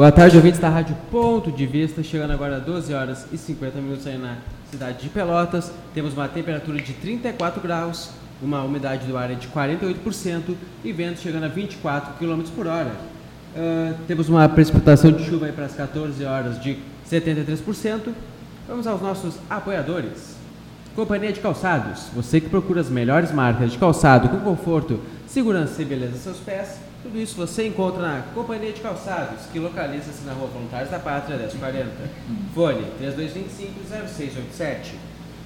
Boa tarde, ouvintes da Rádio Ponto de Vista, chegando agora a 12 horas e 50 minutos aí na cidade de Pelotas. Temos uma temperatura de 34 graus, uma umidade do ar de 48% e vento chegando a 24 km por hora. Uh, temos uma precipitação de chuva aí para as 14 horas de 73%. Vamos aos nossos apoiadores. Companhia de Calçados. Você que procura as melhores marcas de calçado com conforto, segurança e beleza aos seus pés. Tudo isso você encontra na Companhia de Calçados, que localiza-se na Rua Voluntários da Pátria, 1040. Fone 3225-0687.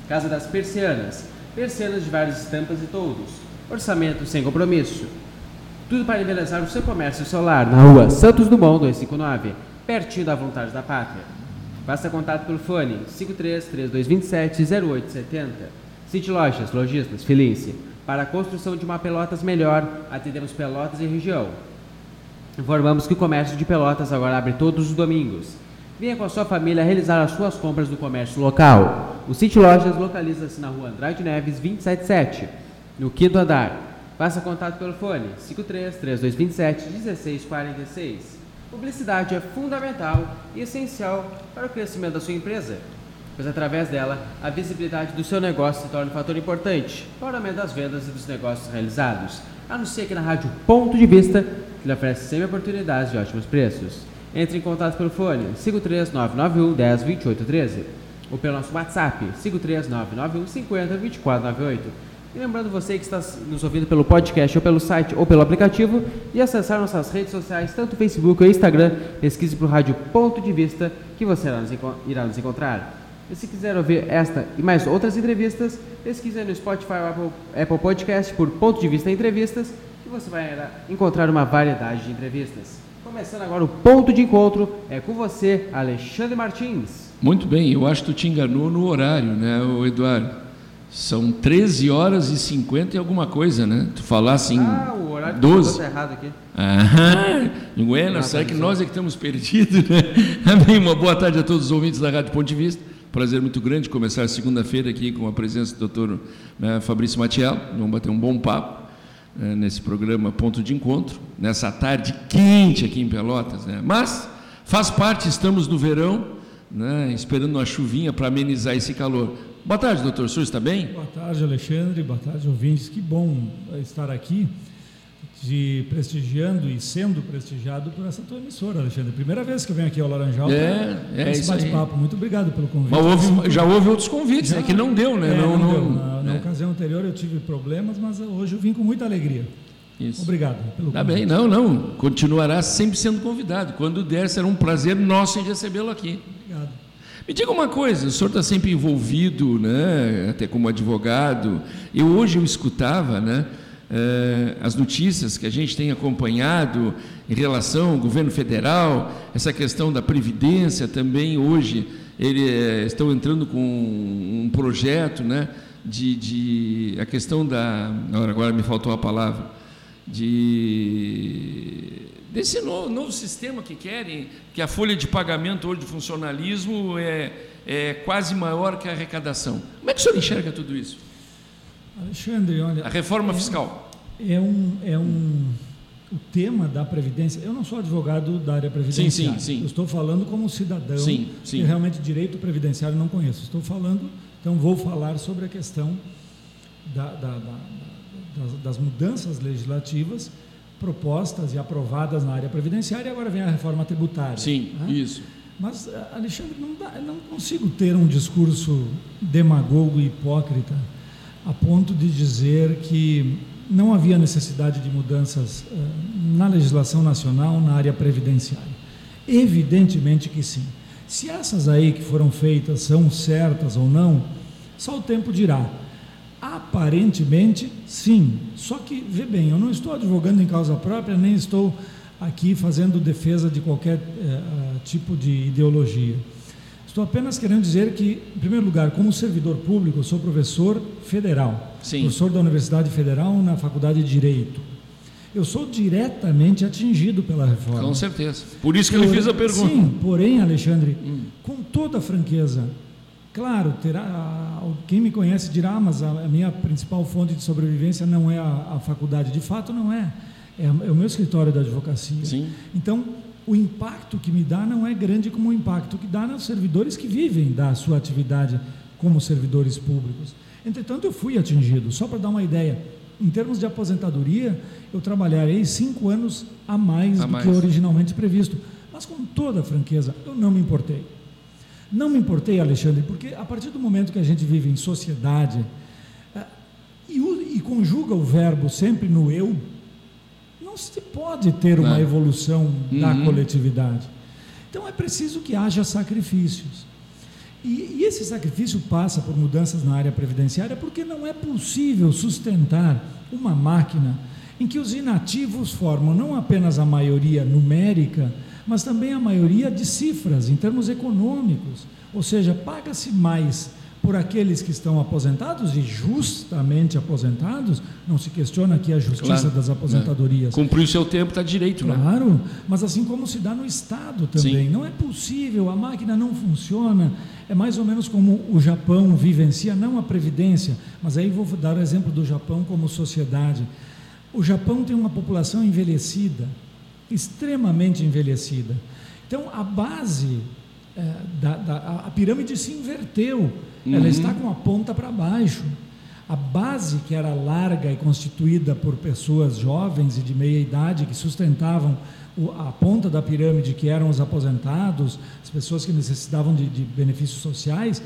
Casa das Persianas. Persianas de várias estampas e toldos. Orçamento sem compromisso. Tudo para embelezar o seu comércio solar na Rua Santos Dumont 259, pertinho da Voluntários da Pátria. Faça contato pelo fone 53 3227 0870. City Lojas, Lojistas, Felice. Para a construção de uma Pelotas melhor, atendemos Pelotas e região. Informamos que o comércio de Pelotas agora abre todos os domingos. Venha com a sua família realizar as suas compras no comércio local. O City Lojas localiza-se na rua Andrade Neves 277, no quinto andar. Faça contato pelo fone 53 3227 1646. Publicidade é fundamental e essencial para o crescimento da sua empresa, pois através dela a visibilidade do seu negócio se torna um fator importante para o aumento das vendas e dos negócios realizados. Anuncie aqui na Rádio Ponto de Vista, que lhe oferece sempre oportunidades de ótimos preços. Entre em contato pelo fone 53991 10 28 13 ou pelo nosso WhatsApp 53991 50 24 98. E lembrando você que está nos ouvindo pelo podcast ou pelo site ou pelo aplicativo e acessar nossas redes sociais, tanto Facebook ou Instagram, pesquise para o Rádio Ponto de Vista que você irá nos encontrar. E se quiser ouvir esta e mais outras entrevistas, pesquise no Spotify ou Apple, Apple Podcast por Ponto de Vista Entrevistas que você vai encontrar uma variedade de entrevistas. Começando agora o ponto de encontro, é com você, Alexandre Martins. Muito bem, eu acho que tu te enganou no horário, né, Eduardo? São 13 horas e 50 e alguma coisa, né? Tu falasse em ah, o horário 12. Tá errado aqui. Ah, bueno, será que nós é que estamos perdidos, né? Amém. Uma boa tarde a todos os ouvintes da Rádio Ponto de Vista. Prazer muito grande começar segunda-feira aqui com a presença do doutor né, Fabrício Matiello. Vamos bater um bom papo né, nesse programa Ponto de Encontro, nessa tarde quente aqui em Pelotas, né? Mas faz parte, estamos no verão, né, esperando uma chuvinha para amenizar esse calor. Boa tarde, doutor. O está bem? Boa tarde, Alexandre. Boa tarde, ouvintes. Que bom estar aqui, de prestigiando e sendo prestigiado por essa tua emissora, Alexandre. Primeira vez que eu venho aqui ao Laranjal é, é esse bate-papo. Muito obrigado pelo convite. Mas houve, já houve outros convites, já, é que não deu, né? É, não, não, deu. Na, na é. ocasião anterior eu tive problemas, mas hoje eu vim com muita alegria. Isso. Obrigado pelo Tá bem, não, não. Continuará sempre sendo convidado. Quando der, será um prazer nosso em recebê-lo aqui. Obrigado. Me diga uma coisa, o senhor está sempre envolvido, né, até como advogado. Eu hoje eu escutava, né, eh, as notícias que a gente tem acompanhado em relação ao governo federal, essa questão da previdência também hoje eles eh, estão entrando com um projeto, né, de, de a questão da agora, me faltou a palavra de desse novo, novo, sistema que querem, que a folha de pagamento hoje do funcionalismo é, é quase maior que a arrecadação. Como é que o senhor enxerga tudo isso? Alexandre, olha. A reforma é, fiscal. É um, é um. O tema da Previdência. Eu não sou advogado da área previdenciária. Sim, sim, sim. Eu estou falando como cidadão. Sim, sim. Que realmente direito previdenciário não conheço. Estou falando, então vou falar sobre a questão da, da, da, das, das mudanças legislativas propostas e aprovadas na área previdenciária, e agora vem a reforma tributária. Sim, né? isso. Mas, eh, Alexandre, não, dá, não consigo ter um discurso demagogo e hipócrita a ponto de dizer que não havia necessidade de mudanças uh, na legislação nacional na área previdenciária. Evidentemente que sim. Se essas aí que foram feitas são certas ou não, só o tempo dirá. Aparentemente, sim. Só que, vê bem, eu não estou advogando em causa própria, nem estou aqui fazendo defesa de qualquer eh, tipo de ideologia. Estou apenas querendo dizer que, em primeiro lugar, como servidor público, eu sou professor federal, sim. professor da Universidade Federal na Faculdade de Direito. Eu sou diretamente atingido pela reforma. Com certeza. Por isso que eu lhe fiz a pergunta. Sim, porém, Alexandre, hum. com toda franqueza, Claro, terá, quem me conhece dirá, ah, mas a, minha principal fonte de sobrevivência não é a, a faculdade. De fato, não é. É, é, o meu escritório da advocacia. Sim. Então, o impacto que me dá não é grande como o impacto que dá nos servidores que vivem da sua atividade como servidores públicos. Entretanto, eu fui atingido. Só para dar uma ideia, em termos de aposentadoria, eu trabalharei cinco anos a mais a do mais. que originalmente previsto. Mas com toda franqueza, eu não me importei. Não me importei, Alexandre, porque a partir do momento que a gente vive em sociedade é, e, e conjuga o verbo sempre no eu, não se pode ter uma evolução uhum. da coletividade. Então é preciso que haja sacrifícios. E, e, esse sacrifício passa por mudanças na área previdenciária porque não é possível sustentar uma máquina em que os inativos formam não apenas a maioria numérica, mas também a maioria de cifras em termos econômicos. Ou seja, paga-se mais por aqueles que estão aposentados e justamente aposentados, não se questiona aqui a justiça claro, das aposentadorias. É. Cumpriu o seu tempo, está direito, claro, né? Claro, mas assim como se dá no Estado também. Sim. Não é possível, a máquina não funciona. É mais ou menos como o Japão vivencia, não a Previdência, mas aí vou dar o exemplo do Japão como sociedade. O Japão tem uma população envelhecida, extremamente envelhecida. Então, a base é, da, da, a pirâmide se inverteu, uhum. ela está com a ponta para baixo. A base, que era larga e constituída por pessoas jovens e de meia idade que sustentavam a ponta da pirâmide, que eram os aposentados, as pessoas que necessitavam de, de benefícios sociais,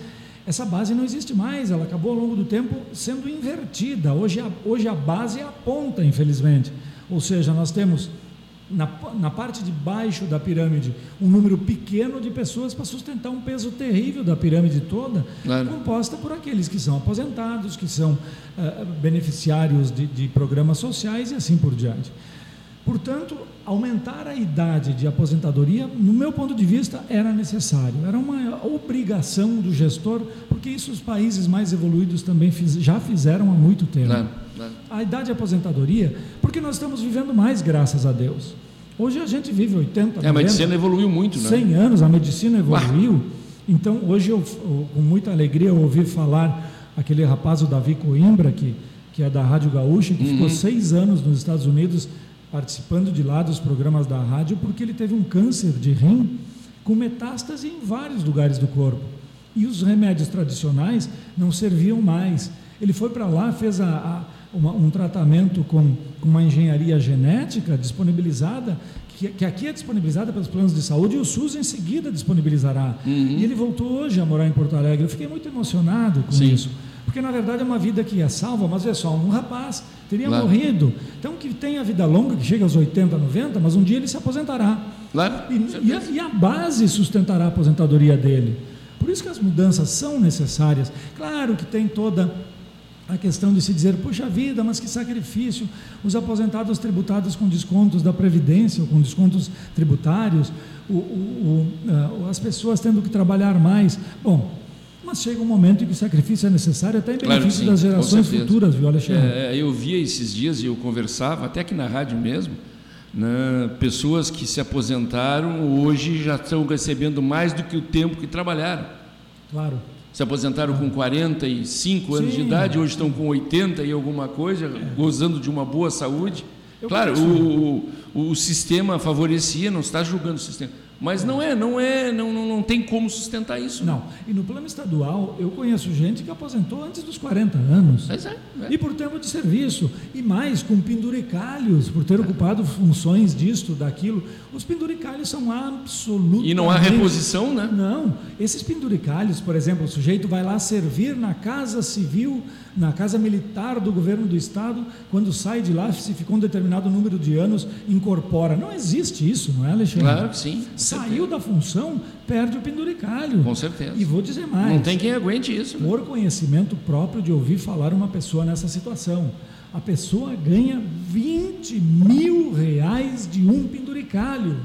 essa base não existe mais, ela acabou ao longo do tempo sendo invertida. Hoje a, hoje a base é a ponta, infelizmente. Ou seja, nós temos na, na parte de baixo da pirâmide um número pequeno de pessoas para sustentar um peso terrível da pirâmide toda, claro. composta por aqueles que são aposentados, que são uh, beneficiários de, de programas sociais e assim por diante. Portanto, aumentar a idade de aposentadoria, no meu ponto de vista, era necessário, era uma obrigação do gestor, porque isso os países mais evoluídos também fiz, já fizeram há muito tempo. Claro. A idade de aposentadoria, porque nós estamos vivendo mais, graças a Deus. Hoje a gente vive 80, é, A medicina evoluiu muito, né? 100 anos, a medicina evoluiu. Uau. Então, hoje, eu, com muita alegria, eu ouvi falar aquele rapaz, o Davi Coimbra, que, que é da Rádio Gaúcha, que uhum. ficou seis anos nos Estados Unidos participando de lá dos programas da rádio, porque ele teve um câncer de rim com metástase em vários lugares do corpo. E os remédios tradicionais não serviam mais. Ele foi para lá, fez a, a, uma, um tratamento com, com, uma engenharia genética disponibilizada, que, que, aqui é disponibilizada pelos planos de saúde e o SUS em seguida disponibilizará. Uhum. E ele voltou hoje a morar em Porto Alegre. Eu fiquei muito emocionado com Sim. isso. Porque na verdade é uma vida que é salva, mas é só um rapaz teria claro. morrido. Então, que tem a vida longa, que chega aos 80, 90, mas um dia ele se aposentará. Claro. E, e, a, e a base sustentará a aposentadoria dele. Por isso que as mudanças são necessárias. Claro que tem toda a questão de se dizer, puxa vida, mas que sacrifício, os aposentados tributados com descontos da Previdência ou com descontos tributários, o, o, o, as pessoas tendo que trabalhar mais. Bom, mas chega um momento em que o sacrifício é necessário até em benefício claro das gerações futuras, viu, Alexandre? É, eu via esses dias e eu conversava, até aqui na rádio mesmo, né, pessoas que se aposentaram hoje já estão recebendo mais do que o tempo que trabalharam. Claro. Se aposentaram com 45 anos Sim. de idade, hoje estão com 80 e alguma coisa, gozando de uma boa saúde. Eu claro, o, o, o sistema favorecia, não está julgando o sistema mas não é, não é, não, não, não tem como sustentar isso. Não. E no plano estadual, eu conheço gente que aposentou antes dos 40 anos. É, é. E por tempo de serviço. E mais, com penduricalhos, por ter ocupado funções disto, daquilo. Os penduricalhos são absolutamente. E não há reposição, né? Não. Esses penduricalhos, por exemplo, o sujeito vai lá servir na Casa Civil na Casa Militar do governo do Estado, quando sai de lá, se ficou um determinado número de anos, incorpora. Não existe isso, não é, Alexandre? Claro que sim. Saiu da função, perde o penduricalho. Com certeza. E vou dizer mais. Não tem quem aguente isso. Né? Por conhecimento próprio de ouvir falar uma pessoa nessa situação. A pessoa ganha 20 mil reais de um penduricalho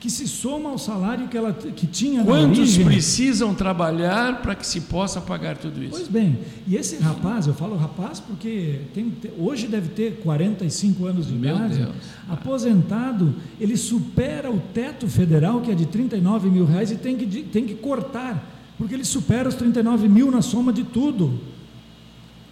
que se soma ao salário que ela que tinha Quantos precisam trabalhar para que se possa pagar tudo isso? Pois bem, e esse rapaz, eu falo rapaz porque tem, hoje deve ter 45 anos de Meu idade, Deus. aposentado, ele supera o teto federal que é de 39 mil reais e tem que, tem que cortar, porque ele supera os 39 mil na soma de tudo.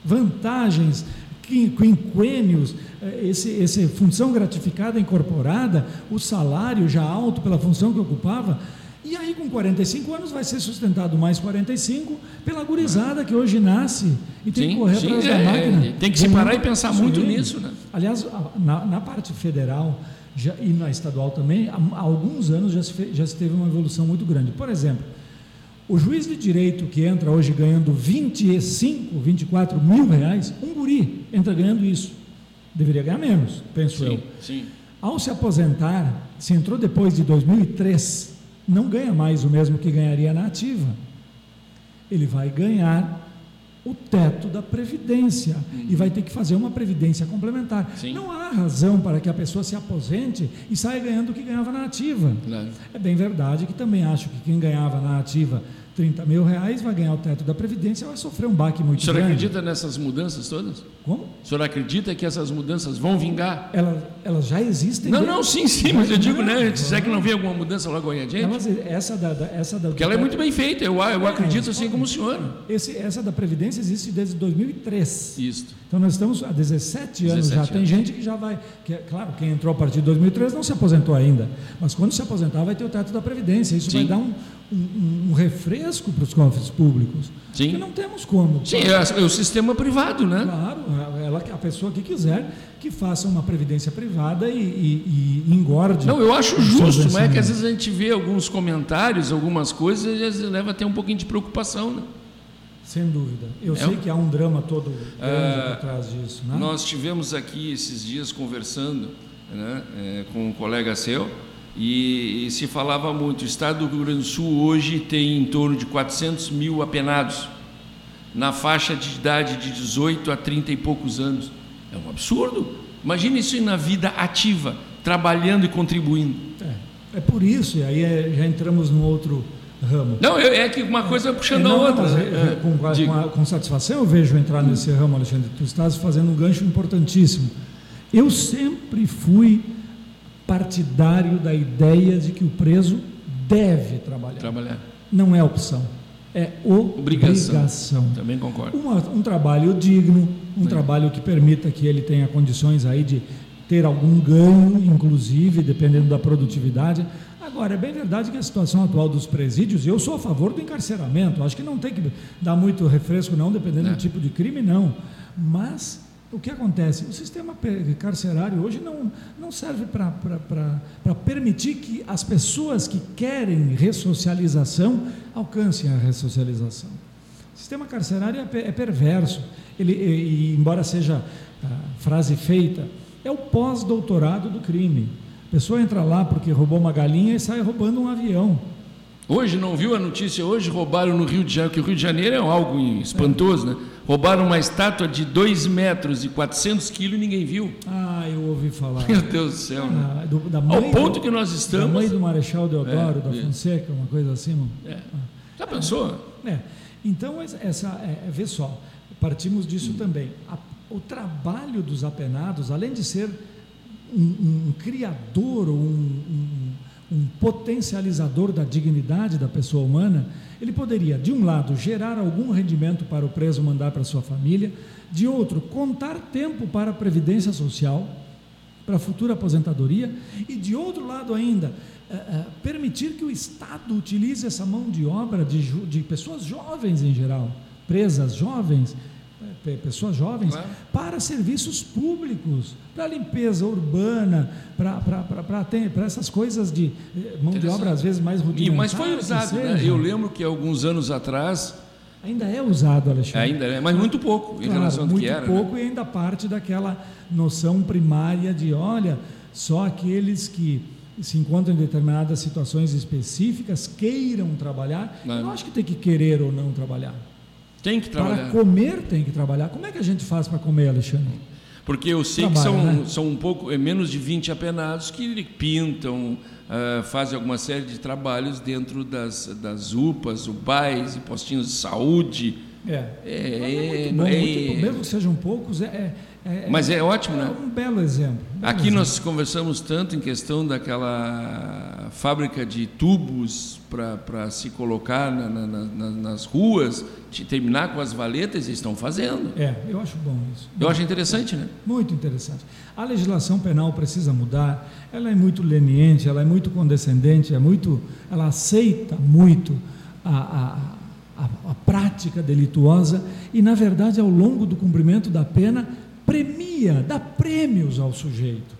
Vantagens, quinquênios, eh, esse, esse função gratificada incorporada, o salário já alto pela função que ocupava, e aí, com 45 anos, vai ser sustentado mais 45 pela gurizada que hoje nasce e tem sim, que correr atrás é, da máquina. É, tem que se parar e pensar muito nisso. Né? Aliás, na, na parte federal já, e na estadual também, há, há alguns anos já se, já se teve uma evolução muito grande. Por exemplo, o juiz de direito que entra hoje ganhando 25, 24 mil reais, um guri entra ganhando isso. Deveria ganhar menos, penso sim, eu. Sim. Ao se aposentar, se entrou depois de 2003, não ganha mais o mesmo que ganharia na ativa. Ele vai ganhar o teto da previdência uhum. e vai ter que fazer uma previdência complementar. Sim. Não há razão para que a pessoa se aposente e saia ganhando o que ganhava na ativa. Claro. É bem verdade que também acho que quem ganhava na ativa 30 mil reais, vai ganhar o teto da Previdência, vai sofrer um baque muito grande. O senhor grande. acredita nessas mudanças todas? Como? O senhor acredita que essas mudanças vão vingar? Elas, elas já existem. Não, não, sim, sim, mas eu digo, né? Se é que não vem alguma mudança logo aí adiante? Elas, essa da, da, essa da, Porque ela é muito bem feita, eu, eu é, acredito assim como o senhor. Esse, essa da Previdência existe desde 2003. Isso. Então nós estamos há 17 anos 17 já. Anos. Tem gente que já vai. Que, claro, quem entrou a partir de 2003 não se aposentou ainda. Mas quando se aposentar, vai ter o teto da Previdência. Isso sim. vai dar um um, um refresco para os cofres públicos. Sim. Porque não temos como. Sim, é, é, o sistema privado, né? Claro, ela, a pessoa que quiser que faça uma previdência privada e, e, e engorde. Não, eu acho justo, mas é que às vezes a gente vê alguns comentários, algumas coisas, e às vezes leva até um pouquinho de preocupação, né? Sem dúvida. Eu é sei que há um drama todo grande ah, por trás disso. Né? Nós tivemos aqui esses dias conversando né, é, com um colega seu, e, e, se falava muito, o estado do Rio Grande do Sul hoje tem em torno de 400 mil apenados, na faixa de idade de 18 a 30 e poucos anos. É um absurdo. Imagine isso na vida ativa, trabalhando e contribuindo. É, é por isso, e aí é, já entramos no outro ramo. Não, é que uma coisa puxando é, não, a outra. Né? É, com, com, com, satisfação eu vejo entrar nesse ramo, Alexandre. Tu estás fazendo um gancho importantíssimo. Eu sempre fui partidário da ideia de que o preso deve trabalhar. Trabalhar. Não é opção, é obrigação. obrigação. Também concordo. Uma, um trabalho digno, um Sim. trabalho que permita que ele tenha condições aí de ter algum ganho, inclusive, dependendo da produtividade. Agora, é bem verdade que a situação atual dos presídios, eu sou a favor do encarceramento, acho que não tem que dar muito refresco, não, dependendo é. do tipo de crime, não. Mas o que acontece? O sistema carcerário hoje não, não serve para permitir que as pessoas que querem ressocialização alcancem a ressocialização. O sistema carcerário é, é perverso. Ele, e, embora seja frase feita, é o pós-doutorado do crime. A pessoa entra lá porque roubou uma galinha e sai roubando um avião. Hoje, não viu a notícia? Hoje roubaram no Rio de Janeiro, que o Rio de Janeiro é algo espantoso, né? Roubaram uma estátua de 2 metros e 400 quilos e ninguém viu. Ah, eu ouvi falar. Meu Deus do céu. Né? Ah, do, da mãe Ao ponto do, que nós estamos. Da mãe do Marechal Deodoro, é, da Fonseca, uma coisa assim. É. Já pensou? É. Então, essa, é, é, vê só, partimos disso hum. também. A, o trabalho dos apenados, além de ser um, um, um criador, um, um potencializador da dignidade da pessoa humana, ele poderia, de um lado, gerar algum rendimento para o preso mandar para sua família, de outro, contar tempo para a previdência social, para a futura aposentadoria, e de outro lado ainda, é, é, permitir que o Estado utilize essa mão de obra de, de pessoas jovens em geral, presas jovens, pessoas jovens, claro. para serviços públicos, para limpeza urbana, para essas coisas de eh, mão de obra às vezes mais rudimentar. Mas foi usado, né? eu lembro que alguns anos atrás... Ainda é usado, Alexandre. Ainda é, mas muito pouco em claro, relação ao que era. Muito pouco né? e ainda parte daquela noção primária de, olha, só aqueles que se encontram em determinadas situações específicas queiram trabalhar. Não. Eu acho que tem que querer ou não trabalhar. Tem que trabalhar. Para comer tem que trabalhar. Como é que a gente faz para comer, Alexandre? Porque eu sei Trabalha, que são, né? são um pouco, é menos de 20 apenados que pintam, uh, fazem alguma série de trabalhos dentro das, das UPAs, UBAIs e postinhos de saúde. É. é, é, bom, é muito, mesmo que sejam poucos, é, é, Mas é ótimo, é né? um belo exemplo. Um Aqui exemplo. nós conversamos tanto em questão daquela fábrica de tubos para se colocar na, na, na, nas ruas, de terminar com as valetas, eles estão fazendo. É, eu acho bom isso. Eu acho interessante, né? Muito interessante. A legislação penal precisa mudar, ela é muito leniente, ela é muito condescendente, é muito, ela aceita muito a, a, a, a prática delituosa e, na verdade, ao longo do cumprimento da pena, premia, dá prêmios ao sujeito.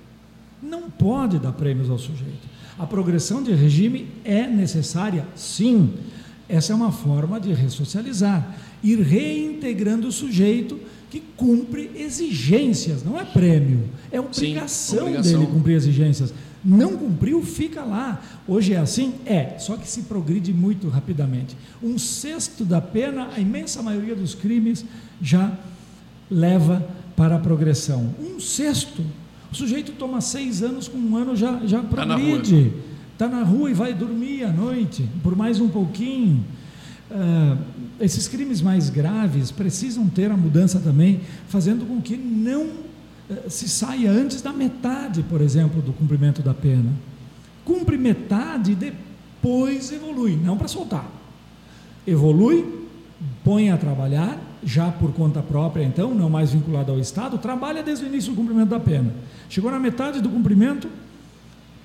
Não pode dar prêmios ao sujeito. A progressão de regime é necessária, sim. Essa é uma forma de ressocializar, ir reintegrando o sujeito que cumpre exigências, não é prêmio, é obrigação, sim, obrigação. dele cumprir exigências. Não cumpriu, fica lá. Hoje é assim? É, só que se progride muito rapidamente. Um sexto da pena, a imensa maioria dos crimes já leva para a progressão. Um sexto o sujeito toma seis anos, com um ano já, já progride. Está na, tá na, rua e vai dormir à noite, por mais um pouquinho. Uh, esses crimes mais graves precisam ter a mudança também, fazendo com que não se saia antes da metade, por exemplo, do cumprimento da pena. Cumpre metade e depois evolui, não para soltar. Evolui, põe a trabalhar, já por conta própria, então, não mais vinculado ao Estado, trabalha desde o início do cumprimento da pena. Chegou na metade do cumprimento,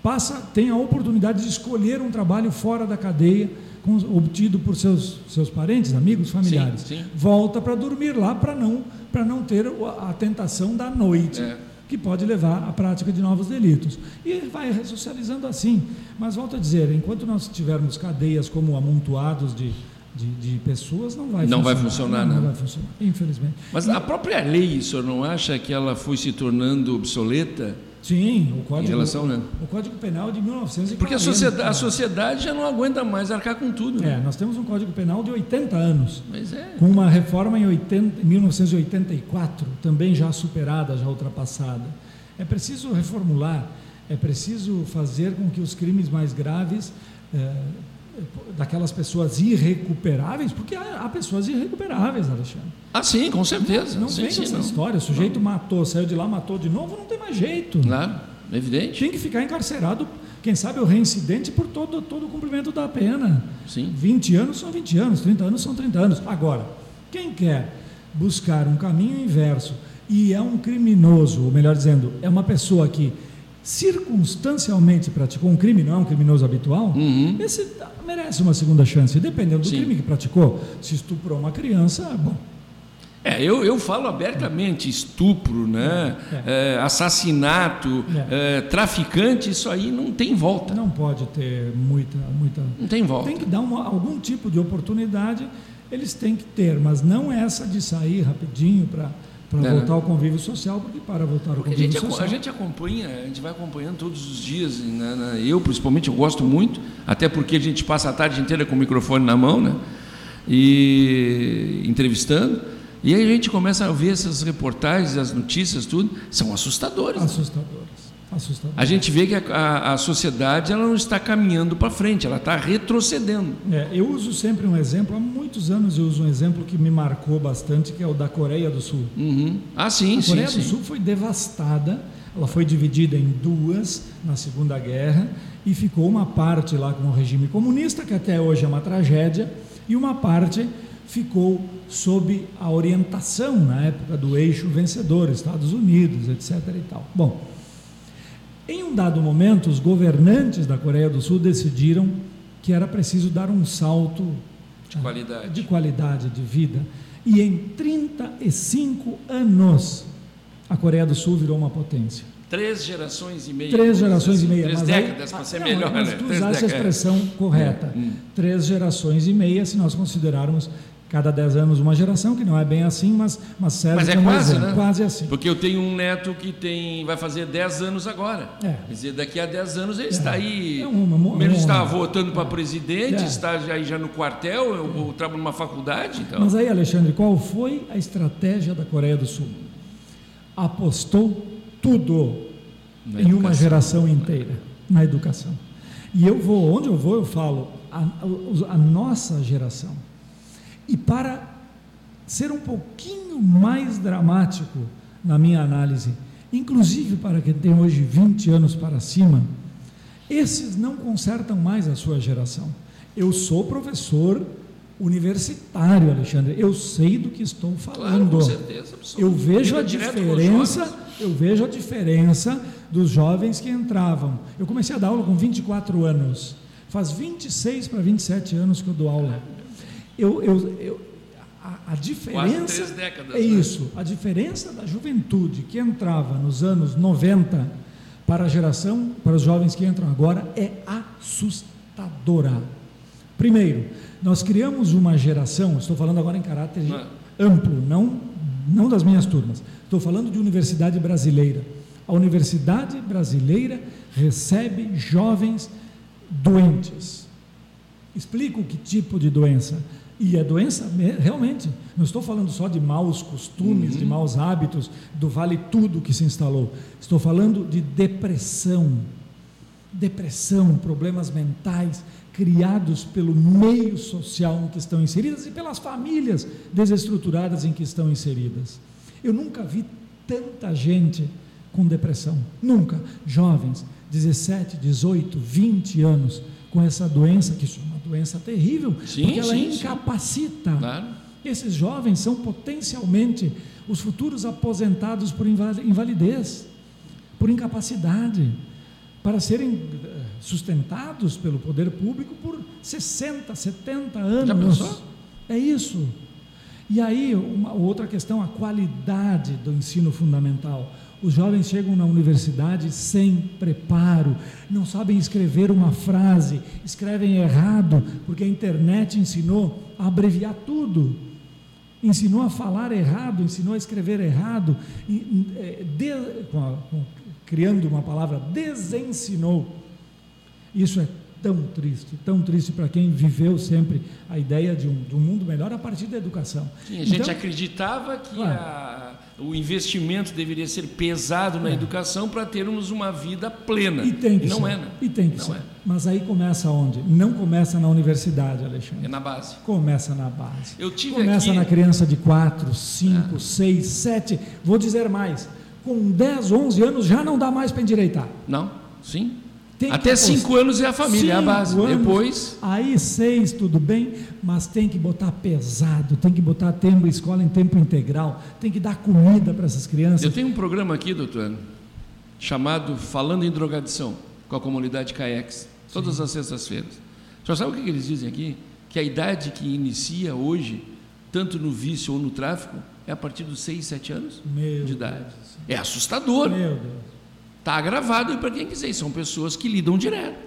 passa, tem a oportunidade de escolher um trabalho fora da cadeia, obtido por seus, seus parentes, amigos, familiares. Sim, sim. Volta para dormir lá para não, não ter a tentação da noite. É. Que pode levar à prática de novos delitos. E vai ressocializando assim. Mas volto a dizer, enquanto nós tivermos cadeias como amontoados de, de, de, pessoas não vai não funcionar. Vai funcionar não, não, vai funcionar, infelizmente. Mas a própria lei, o senhor não acha que ela foi se tornando obsoleta? Sim, o Código, em relação, né? o Código Penal de 1940. Porque a sociedade, a sociedade já não aguenta mais arcar com tudo. Né? É, nós temos um Código Penal de 80 anos. Mas é. Com uma reforma em 80, 1984, também já superada, já ultrapassada. É preciso reformular, é preciso fazer com que os crimes mais graves eh, daquelas pessoas irrecuperáveis, porque há, pessoas irrecuperáveis, Alexandre. Ah, sim, com certeza. Não, não sim, vem sim, essa não. história. O sujeito não. matou, saiu de lá, matou de novo, não tem mais jeito. Claro, evidente. Tem que ficar encarcerado, quem sabe o reincidente por todo, todo o cumprimento da pena. Sim. 20 anos são 20 anos, 30 anos são 30 anos. Agora, quem quer buscar um caminho inverso e é um criminoso, ou melhor dizendo, é uma pessoa que circunstancialmente praticou um crime, não é um criminoso habitual, uhum. esse merece uma segunda chance, dependendo do Sim. crime que praticou. Se estuprou uma criança, bom. É, eu, eu falo abertamente, estupro, né? É. É, assassinato, é. é. traficante, isso aí não tem volta. Não pode ter muita. muita... Não tem volta. Tem que dar uma, algum tipo de oportunidade, eles têm que ter, mas não essa de sair rapidinho para para é. voltar ao convívio social, porque para voltar ao porque convívio a gente, social. A gente acompanha, a gente vai acompanhando todos os dias, né, né, eu principalmente eu gosto muito, até porque a gente passa a tarde inteira com o microfone na mão, né? E entrevistando. E aí a gente começa a ver essas reportagens, as notícias, tudo, são assustadoras. Assustadoras. Assustador. A gente vê que a, a, a sociedade ela não está caminhando para frente, ela está retrocedendo. É, eu uso sempre um exemplo, há muitos anos eu uso um exemplo que me marcou bastante, que é o da Coreia do Sul. Uhum. Ah, sim, a Coreia sim, do sim. Sul foi devastada, ela foi dividida em duas na Segunda Guerra e ficou uma parte lá com o regime comunista, que até hoje é uma tragédia, e uma parte ficou sob a orientação na época do eixo vencedor, Estados Unidos, etc. E tal. Bom, em um dado momento, os governantes da Coreia do Sul decidiram que era preciso dar um salto de qualidade de, qualidade de vida. E em 35 anos, a Coreia do Sul virou uma potência. Três gerações e meia. Três gerações assim. e meia. Três décadas para ser melhor, mas né? Tu usaste a expressão correta. Hum. Três gerações e meia, se nós considerarmos cada 10 anos uma geração, que não é bem assim, mas, mas serve Mas é quase, exemplo. né? Quase assim. Porque eu tenho um neto que tem, vai fazer 10 anos agora. É. Quer dizer, daqui a 10 anos ele é. está aí. É uma, uma, ele está uma, votando para presidente, é. está aí já no quartel, eu, eu trabalho numa faculdade. Então. Mas aí, Alexandre, qual foi a estratégia da Coreia do Sul? Apostou tudo na em educação. uma geração inteira na educação. E eu vou, onde eu vou, eu falo, a, a, a nossa geração e para ser um pouquinho mais dramático na minha análise, inclusive para quem tem hoje 20 anos para cima, Esses não consertam mais a sua geração. Eu sou professor universitário, Alexandre. Eu sei do que estou falando. Claro, com certeza, eu vejo a diferença, eu vejo a diferença dos jovens que entravam. Eu comecei a dar aula com 24 anos. Faz 26 para 27 anos que eu dou aula. Eu, eu, eu a, a diferença décadas, é né? isso. A diferença da juventude que entrava nos anos 90 para a geração, para os jovens que entram agora, é assustadora. Primeiro, nós criamos uma geração, estou falando agora em caráter não. Amplo, não, não das minhas turmas, estou falando de universidade brasileira. A universidade brasileira recebe jovens doentes. Explico que tipo de doença. E é doença, realmente, não estou falando só de maus costumes, uhum. de maus hábitos, do vale tudo que se instalou. Estou falando de depressão. Depressão, problemas mentais criados pelo meio social em que estão inseridas e pelas famílias desestruturadas em que estão inseridas. Eu nunca vi tanta gente com depressão, nunca. Jovens, 17, 18, 20 anos, com essa doença, que uma doença terrível, sim, porque ela sim, incapacita. Sim. Claro. Esses jovens são potencialmente os futuros aposentados por invalidez, por incapacidade para serem eh, sustentados pelo poder público por 60, 70 anos. Já pensou? É isso. E aí, uma outra questão, a qualidade do ensino fundamental. Os jovens chegam na universidade sem preparo, não sabem escrever uma frase, escrevem errado, porque a internet ensinou a abreviar tudo. Ensinou a falar errado, ensinou a escrever errado, eh, de, criando uma palavra, desensinou. Isso é tão triste, tão triste para quem viveu sempre a ideia de um, de um, mundo melhor a partir da educação. Sim, a gente então, acreditava que claro. a, o investimento deveria ser pesado na é. educação para termos uma vida plena. E tem que e não ser. é, né? E tem que não ser. É. Mas aí começa onde? Não começa na universidade, Alexandre. É na base. Começa na base. Eu tive começa aqui... na criança de 4, 5, 6, 7, vou dizer mais com 10, 11 anos já não dá mais para endireitar. Não, sim. Tem Até 5 anos é a família, é a base. Anos, Depois. Aí 6, tudo bem, mas tem que botar pesado, tem que botar tempo, escola em tempo integral, tem que dar comida para essas crianças. Eu tenho um programa aqui, doutor, chamado Falando em Drogadição, com a comunidade CAEX, todas sim. as sextas-feiras. Só sabe o que eles dizem aqui? Que a idade que inicia hoje, tanto no vício ou no tráfico, é a partir dos 6, 7 anos Meu de idade. Deus. É assustador. Meu Deus. Está gravado para quem quiser. São pessoas que lidam direto.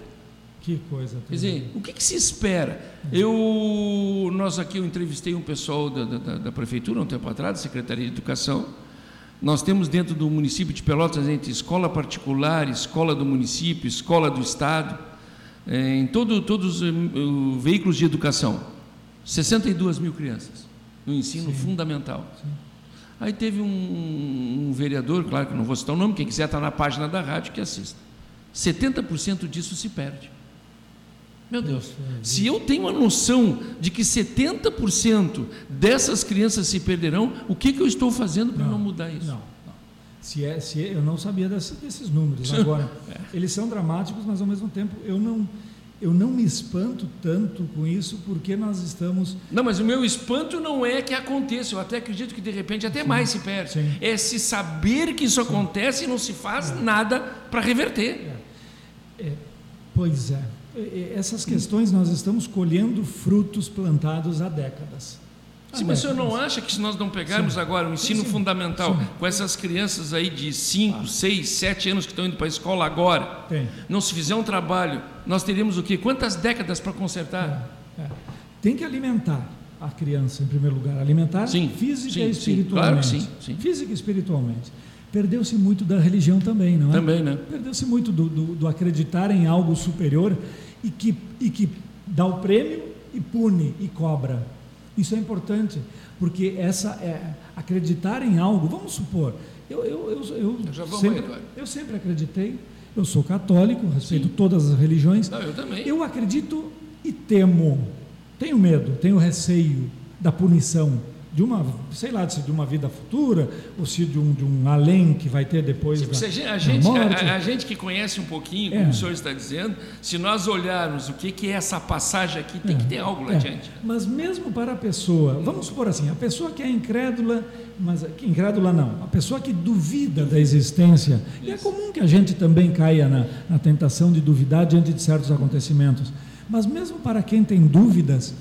Que coisa. Quer dizer, o que, que, se espera? Eu, nós aqui, eu entrevistei um pessoal da, da, da, prefeitura um tempo atrás, da Secretaria de Educação. Nós temos dentro do município de Pelotas, entre escola particular, escola do município, escola do estado, é, em todo, todos os uh, veículos de educação, 62 mil crianças no ensino sim, fundamental. Sim. Aí teve um, um, vereador, claro que não vou citar o nome, quem quiser está na página da rádio que assista. 70% disso se perde. Meu Deus, se eu tenho a noção de que 70% dessas crianças se perderão, o que, que eu estou fazendo para não, não, mudar isso? Não, não. Se é, se é, eu não sabia desse, desses números. Agora, é. eles são dramáticos, mas ao mesmo tempo eu não, eu não me espanto tanto com isso porque nós estamos. Não, mas o meu espanto não é que aconteça. Eu até acredito que de repente até sim, mais se perde. Sim. É se saber que isso sim. acontece e não se faz é. nada para reverter. É. É, pois é. Essas questões nós estamos colhendo frutos plantados há décadas. Sim, mas o senhor não acha que se nós não pegarmos sim. agora o ensino sim, fundamental com essas crianças aí de 5, 6, 7 anos que estão indo para a escola agora, Tem. não se fizer um trabalho, nós teríamos o quê? Quantas décadas para consertar? É, é. Tem que alimentar a criança, em primeiro lugar. Alimentar física e espiritualmente. Claro que sim, sim. Física e espiritualmente. Perdeu-se muito da religião também, não é? Também, né? Perdeu-se muito do, do, do acreditar em algo superior e que, e que dá o prêmio e pune e cobra. Isso é importante, porque essa é, acreditar em algo, vamos supor, eu, eu, eu, eu, eu sempre, eu sempre acreditei, eu sou católico, respeito Sim. todas as religiões. Não, eu também. Eu acredito e temo, tenho medo, tenho receio da punição de uma, sei lá, se de uma vida futura, ou se de um, de um além que vai ter depois Tipo, da, a gente, da morte. a, a gente que conhece um pouquinho, como É. o senhor está dizendo, se nós olharmos o que, que é essa passagem aqui, tem É, que ter algo lá é. adiante. Mas mesmo para a pessoa, vamos supor assim, a pessoa que é incrédula, mas que incrédula não, a pessoa que duvida da existência, e é comum que a gente também caia na, na tentação de duvidar diante de certos acontecimentos, mas mesmo para quem tem dúvidas,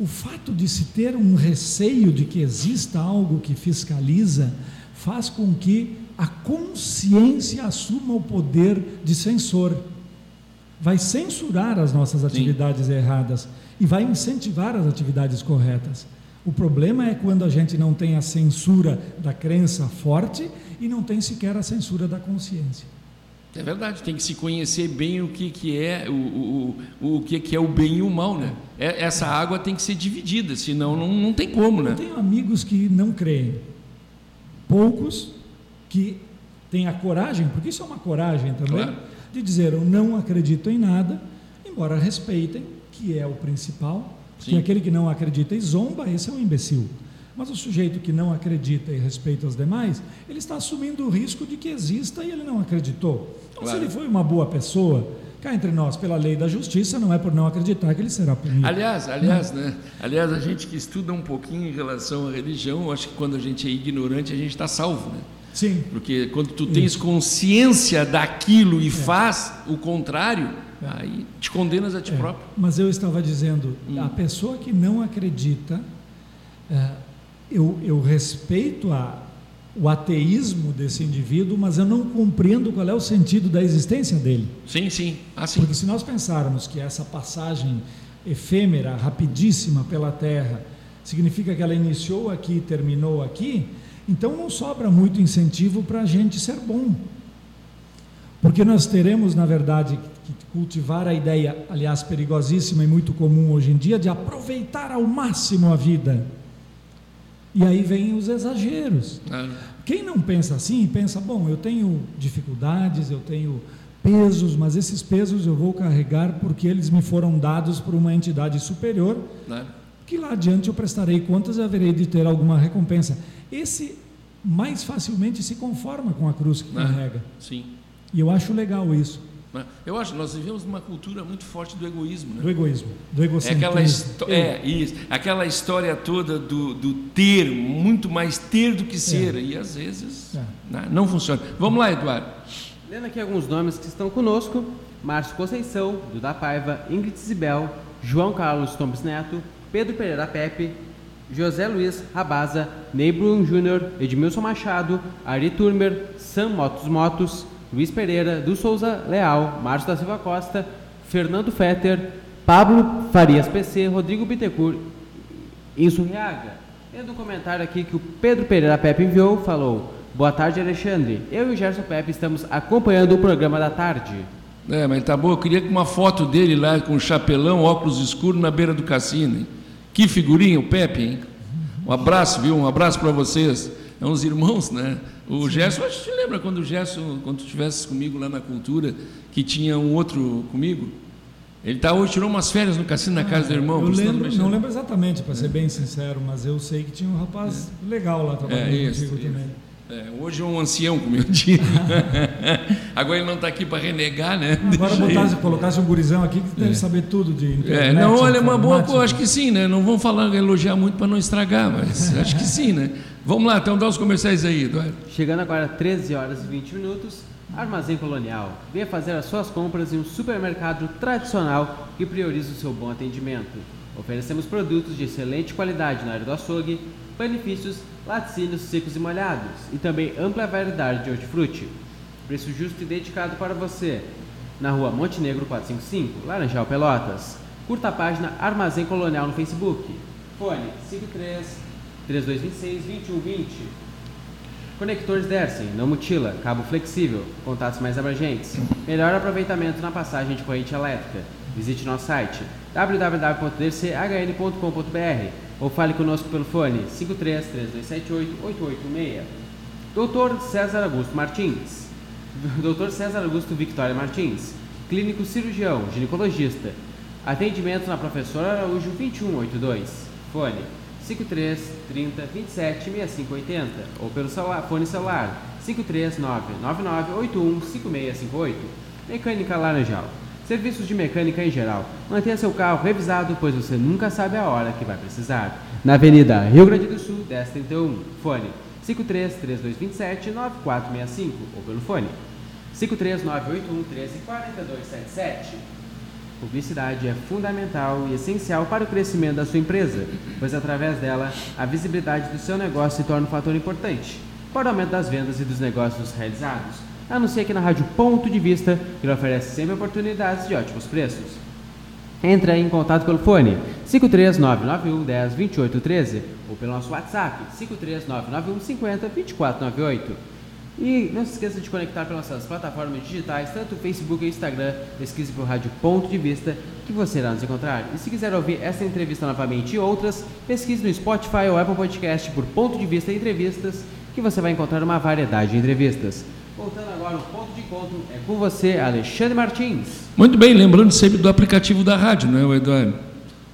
o fato de se ter um receio de que exista algo que fiscaliza faz com que a consciência assuma o poder de censor. Vai censurar as nossas atividades erradas e vai incentivar as atividades corretas. O problema é quando a gente não tem a censura da crença forte e não tem sequer a censura da consciência. É verdade, tem que se conhecer bem o que, que é o, o, o, o que, que é o bem e o mal, né? É- Essa água tem que ser dividida, senão não, não tem como, Eu né? tenho amigos que não creem. Poucos que têm a coragem, porque isso é uma coragem também, Claro. de dizer eu não acredito em nada, embora respeitem, que é o principal. Sim. Que aquele que não acredita e zomba, esse é um imbecil. Mas o sujeito que não acredita e respeita os demais, ele está assumindo o risco de que exista e ele não acreditou. Então, Claro. se ele foi uma boa pessoa, cá entre nós, pela lei da justiça, não é por não acreditar que ele será punido. Aliás, aliás, né? Aliás, a gente que estuda um pouquinho em relação à religião, eu acho que quando a gente é ignorante, a gente está salvo, né? Sim, Porque quando tu tens consciência daquilo e É. faz o contrário, aí te condenas a ti É, próprio. Mas eu estava dizendo, Hum. a pessoa que não acredita, é, eu, eu respeito a, o ateísmo desse indivíduo, mas eu não compreendo qual é o sentido da existência dele. Sim, sim. Assim. Porque se nós pensarmos que essa passagem efêmera, rapidíssima pela Terra, significa que ela iniciou aqui e terminou aqui, então não sobra muito incentivo para a gente ser bom. Porque nós teremos, na verdade, que cultivar a ideia, aliás, perigosíssima e muito comum hoje em dia, de aproveitar ao máximo a vida. E aí vêm os exageros. Ah, Quem não pensa assim, pensa, bom, eu tenho dificuldades, eu tenho pesos, mas esses pesos eu vou carregar porque eles me foram dados por uma entidade superior, né? que lá adiante eu prestarei contas e haverei de ter alguma recompensa. Esse mais facilmente se conforma com a cruz que Né? carrega. Sim. E eu acho legal isso, Né? Eu acho que nós vivemos numa cultura muito forte do egoísmo, né? do egoísmo, do É egocentrismo. aquela, histó- Eu- é, isso, aquela história toda do, do ter, muito mais ter do que ser, e às vezes É. né, não funciona. Vamos lá, Eduardo. Lendo aqui alguns nomes que estão conosco: Márcio Conceição, Duda Paiva, Ingrid Zibel, João Carlos Tomes Neto, Pedro Pereira Pepe, José Luiz Rabaza, Ney Bruno Júnior, Edmilson Machado, Ari Turmer, Sam Motos Motos, Luiz Pereira, do Souza Leal, Márcio da Silva Costa, Fernando Fetter, Pablo Farias PC, Rodrigo Bittencourt em Surriaga. Lendo um comentário aqui que o Pedro Pereira Pepe enviou, falou: Boa tarde, Alexandre. Eu e o Gerson Pepe estamos acompanhando o programa da tarde. É, mas tá bom, eu queria uma foto dele lá com chapelão, óculos escuros na beira do cassino. Hein? Que figurinha, o Pepe, hein? Um abraço, viu? Um abraço para vocês. É uns irmãos, né? O Gerson, acho que te lembra quando o Gerson, quando tu estivesse comigo lá na cultura, que tinha um outro comigo? Ele tá hoje, tirou umas férias no cassino na casa do irmão. Eu lembro, não lembro exatamente, para ser bem sincero, mas eu sei que tinha um rapaz legal lá trabalhando É, isso, contigo isso. também. É, hoje é um ancião, como eu digo. Agora ele não está aqui para renegar, né? Agora botasse, colocasse um gurizão aqui que deve saber tudo de internet. É, não, olha, uma boa, pô, acho que sim, né? Não vamos falar, elogiar muito para não estragar, mas acho que sim, né? Vamos lá, então dá os comerciais aí, Eduardo. Chegando agora 13 horas e 20 minutos, Armazém Colonial. Venha fazer as suas compras em um supermercado tradicional que prioriza o seu bom atendimento. Oferecemos produtos de excelente qualidade na área do açougue, benefícios, laticínios secos e molhados e também ampla variedade de hortifruti. Preço justo e dedicado para você. Na rua Montenegro 455, Laranjal Pelotas. Curta a página Armazém Colonial no Facebook. Fone 53 3226 2120. Conectores Dersen, não mutila, cabo flexível, contatos mais abrangentes. Melhor aproveitamento na passagem de corrente elétrica. Visite nosso site www.dchn.com.br ou fale conosco pelo fone 53 3278 8816. Dr. César Augusto Martins. Dr. César Augusto Victoria Martins, clínico cirurgião, ginecologista. Atendimento na Professora Araújo 2182. Fone 53 30 27 65 80 ou pelo celular, fone celular 539 9981 5658. Mecânica Laranjal. Serviços de mecânica em geral. Mantenha seu carro revisado, pois você nunca sabe a hora que vai precisar. Na Avenida Rio Grande do Sul, 1031. Fone 53 3227 9465 ou pelo fone 53 981 13 4277. Publicidade é fundamental e essencial para o crescimento da sua empresa, pois através dela a visibilidade do seu negócio se torna um fator importante para o aumento das vendas e dos negócios realizados. Anuncie aqui na Rádio Ponto de Vista, que lhe oferece sempre oportunidades de ótimos preços. Entre em contato pelo fone 53991 10 28 13 ou pelo nosso WhatsApp 53991 50 24 98. E não se esqueça de conectar pelas nossas plataformas digitais, tanto Facebook e Instagram, pesquise por Rádio Ponto de Vista, que você irá nos encontrar. E se quiser ouvir essa entrevista novamente e outras, pesquise no Spotify ou Apple Podcast por Ponto de Vista Entrevistas, que você vai encontrar uma variedade de entrevistas. Voltando agora ao ponto de encontro, é com você, Alexandre Martins. Muito bem, lembrando sempre do aplicativo da rádio, né, Eduardo?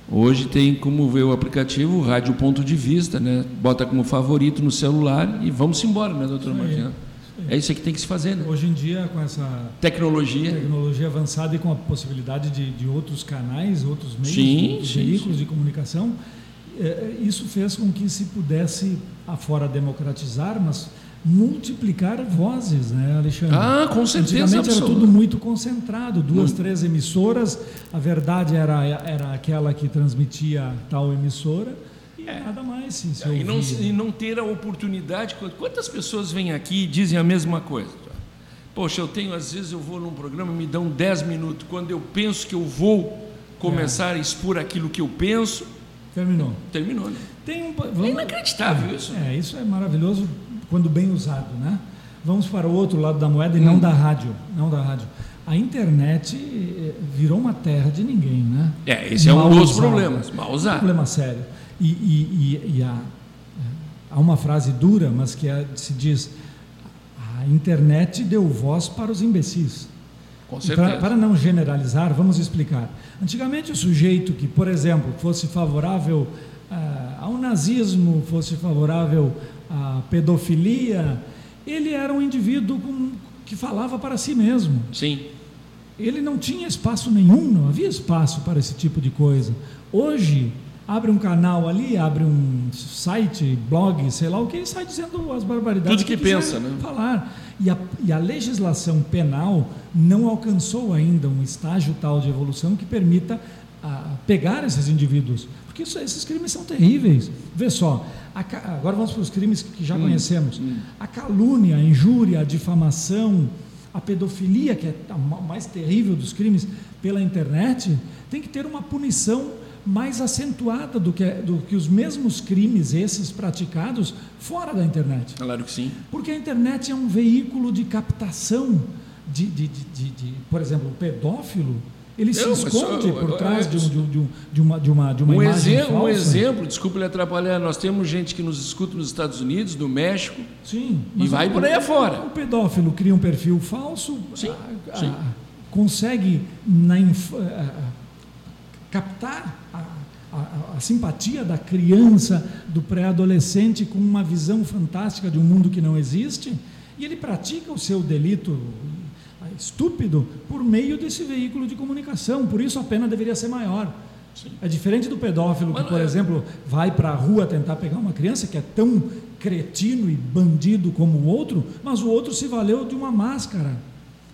Hoje tem como ver o aplicativo, Rádio Ponto de Vista, né? Bota como favorito no celular e vamos embora, né, doutora Martins? É isso que tem que se fazer, né? Hoje em dia, com essa tecnologia, tecnologia avançada e com a possibilidade de, de outros canais, outros meios, sim, outros sim, veículos sim. de comunicação, é, isso fez com que se pudesse, afora democratizar, mas multiplicar vozes, né, Alexandre? Ah, com certeza. Antigamente absoluta. era tudo muito concentrado, duas, muito. três emissoras. A verdade era, era aquela que transmitia tal emissora é. nada mais se, se e, não, e não ter a oportunidade. Quantas pessoas vêm aqui e dizem a mesma coisa? Poxa, eu tenho, às vezes eu vou num programa me dão 10 minutos. Quando eu penso que eu vou começar é. a expor aquilo que eu penso. Terminou. Terminou, né? Tem um, vamos, é inacreditável isso. É, isso é maravilhoso quando bem usado, né? Vamos para o outro lado da moeda e hum. não da rádio, não da rádio. A internet virou uma terra de ninguém, né? É, esse mal é um dos usado. problemas, mal usado. Um problema sério. E, e, e, e há, há, uma frase dura, mas que é, se diz: a internet deu voz para os imbecis. Com certeza. Para, para não generalizar, vamos explicar. Antigamente, o sujeito que, por exemplo, fosse favorável uh, ao nazismo, fosse favorável à pedofilia, ele era um indivíduo com, que falava para si mesmo. Sim. Ele não tinha espaço nenhum, não havia espaço para esse tipo de coisa. Hoje, abre um canal ali, abre um site, blog, sei lá o que, e sai dizendo as barbaridades Tudo que, que pensa, né? falar. E a, e a legislação penal não alcançou ainda um estágio tal de evolução que permita a, pegar esses indivíduos. Porque isso, esses crimes são terríveis. Vê só, a, agora vamos para os crimes que já hum, conhecemos. Hum. A calúnia, a injúria, a difamação, a pedofilia, que é a mais terrível dos crimes pela internet, tem que ter uma punição mais acentuada do que, do que os mesmos crimes esses praticados fora da internet. Claro que sim. Porque a internet é um veículo de captação de, de, de, de, de por exemplo, o pedófilo, ele se esconde por trás de, um, de, um, de, uma, de uma, de uma um imagem exemplo, falsa. Um exemplo, desculpe lhe atrapalhar, nós temos gente que nos escuta nos Estados Unidos, no México, sim, e vai o, por aí afora. O pedófilo cria um perfil falso, sim, a, sim. A, consegue na a, captar a, a, simpatia da criança, do pré-adolescente com uma visão fantástica de um mundo que não existe, e ele pratica o seu delito estúpido por meio desse veículo de comunicação. Por isso a pena deveria ser maior. Sim. É diferente do pedófilo que, por é... exemplo, vai para a rua tentar pegar uma criança que é tão cretino e bandido como o outro, mas o outro se valeu de uma máscara.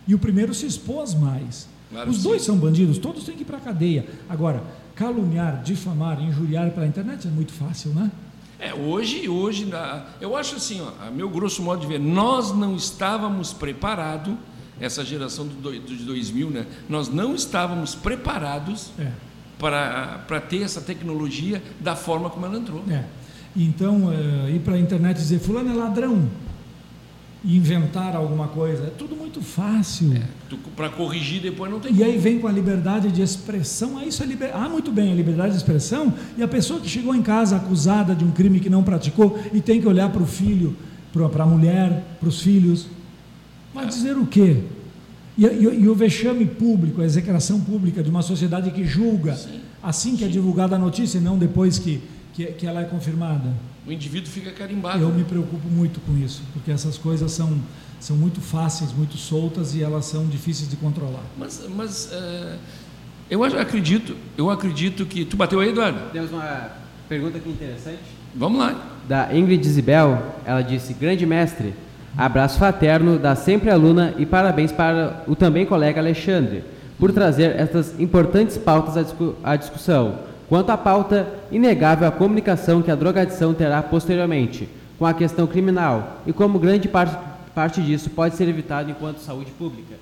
E o primeiro se expôs mais. Claro Os dois sim. são bandidos, todos têm que ir para a cadeia. Agora, caluniar, difamar, injuriar pela internet é muito fácil, né? É, hoje, hoje, eu acho assim, ó, a meu grosso modo de ver, nós não estávamos preparados, essa geração do, de 2000, né? Nós não estávamos preparados é. para, para ter essa tecnologia da forma como ela entrou. É. Então, é, ir para a internet e dizer, fulano é ladrão, inventar alguma coisa. É tudo muito fácil. É, para corrigir depois não tem E como. aí vem com a liberdade de expressão. Ah, isso é liber... ah, muito bem, a liberdade de expressão. E a pessoa que chegou em casa acusada de um crime que não praticou e tem que olhar para o filho, para a mulher, para os filhos. Vai é. dizer o quê? E, e, e, o vexame público, a execração pública de uma sociedade que julga Sim. assim que é Sim. é divulgada a notícia e não depois que, que, que ela é confirmada. O indivíduo fica carimbado. Eu me preocupo muito com isso, porque essas coisas são, são muito fáceis, muito soltas e elas são difíceis de controlar. Mas, mas uh, eu acredito, eu acredito que. Tu bateu aí, Eduardo? Temos uma pergunta aqui interessante. Vamos lá. Da Ingrid Isabel, ela disse: Grande mestre, abraço fraterno da sempre aluna e parabéns para o também colega Alexandre por trazer estas importantes pautas à, discu à discussão. Quanto à pauta, inegável a comunicação que a drogadição terá posteriormente com a questão criminal e como grande parte, parte disso pode ser evitado enquanto saúde pública.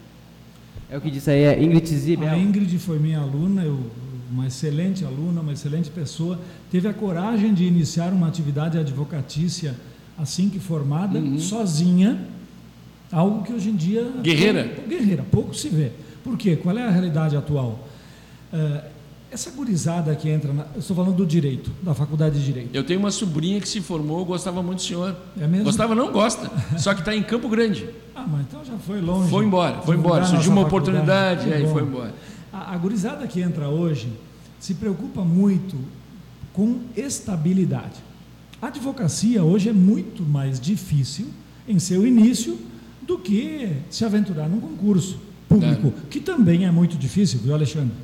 É o que disse aí a Ingrid Zibel. A Ingrid foi minha aluna, eu, uma excelente aluna, uma excelente pessoa. Teve a coragem de iniciar uma atividade advocatícia assim que formada, uhum. sozinha, algo que hoje em dia. Guerreira. Pouco, guerreira, pouco se vê. Por quê? Qual é a realidade atual? Uh, essa gurizada que entra, na, eu estou falando do direito, da faculdade de direito. Eu tenho uma sobrinha que se formou, gostava muito do senhor. É mesmo? Gostava, não gosta, só que está em Campo Grande. Ah, mas então já foi longe. Foi embora, foi embora. Surgiu uma oportunidade, e aí foi embora. A, a gurizada que entra hoje se preocupa muito com estabilidade. A advocacia hoje é muito mais difícil em seu início do que se aventurar num concurso público, é. que também é muito difícil, viu, Alexandre?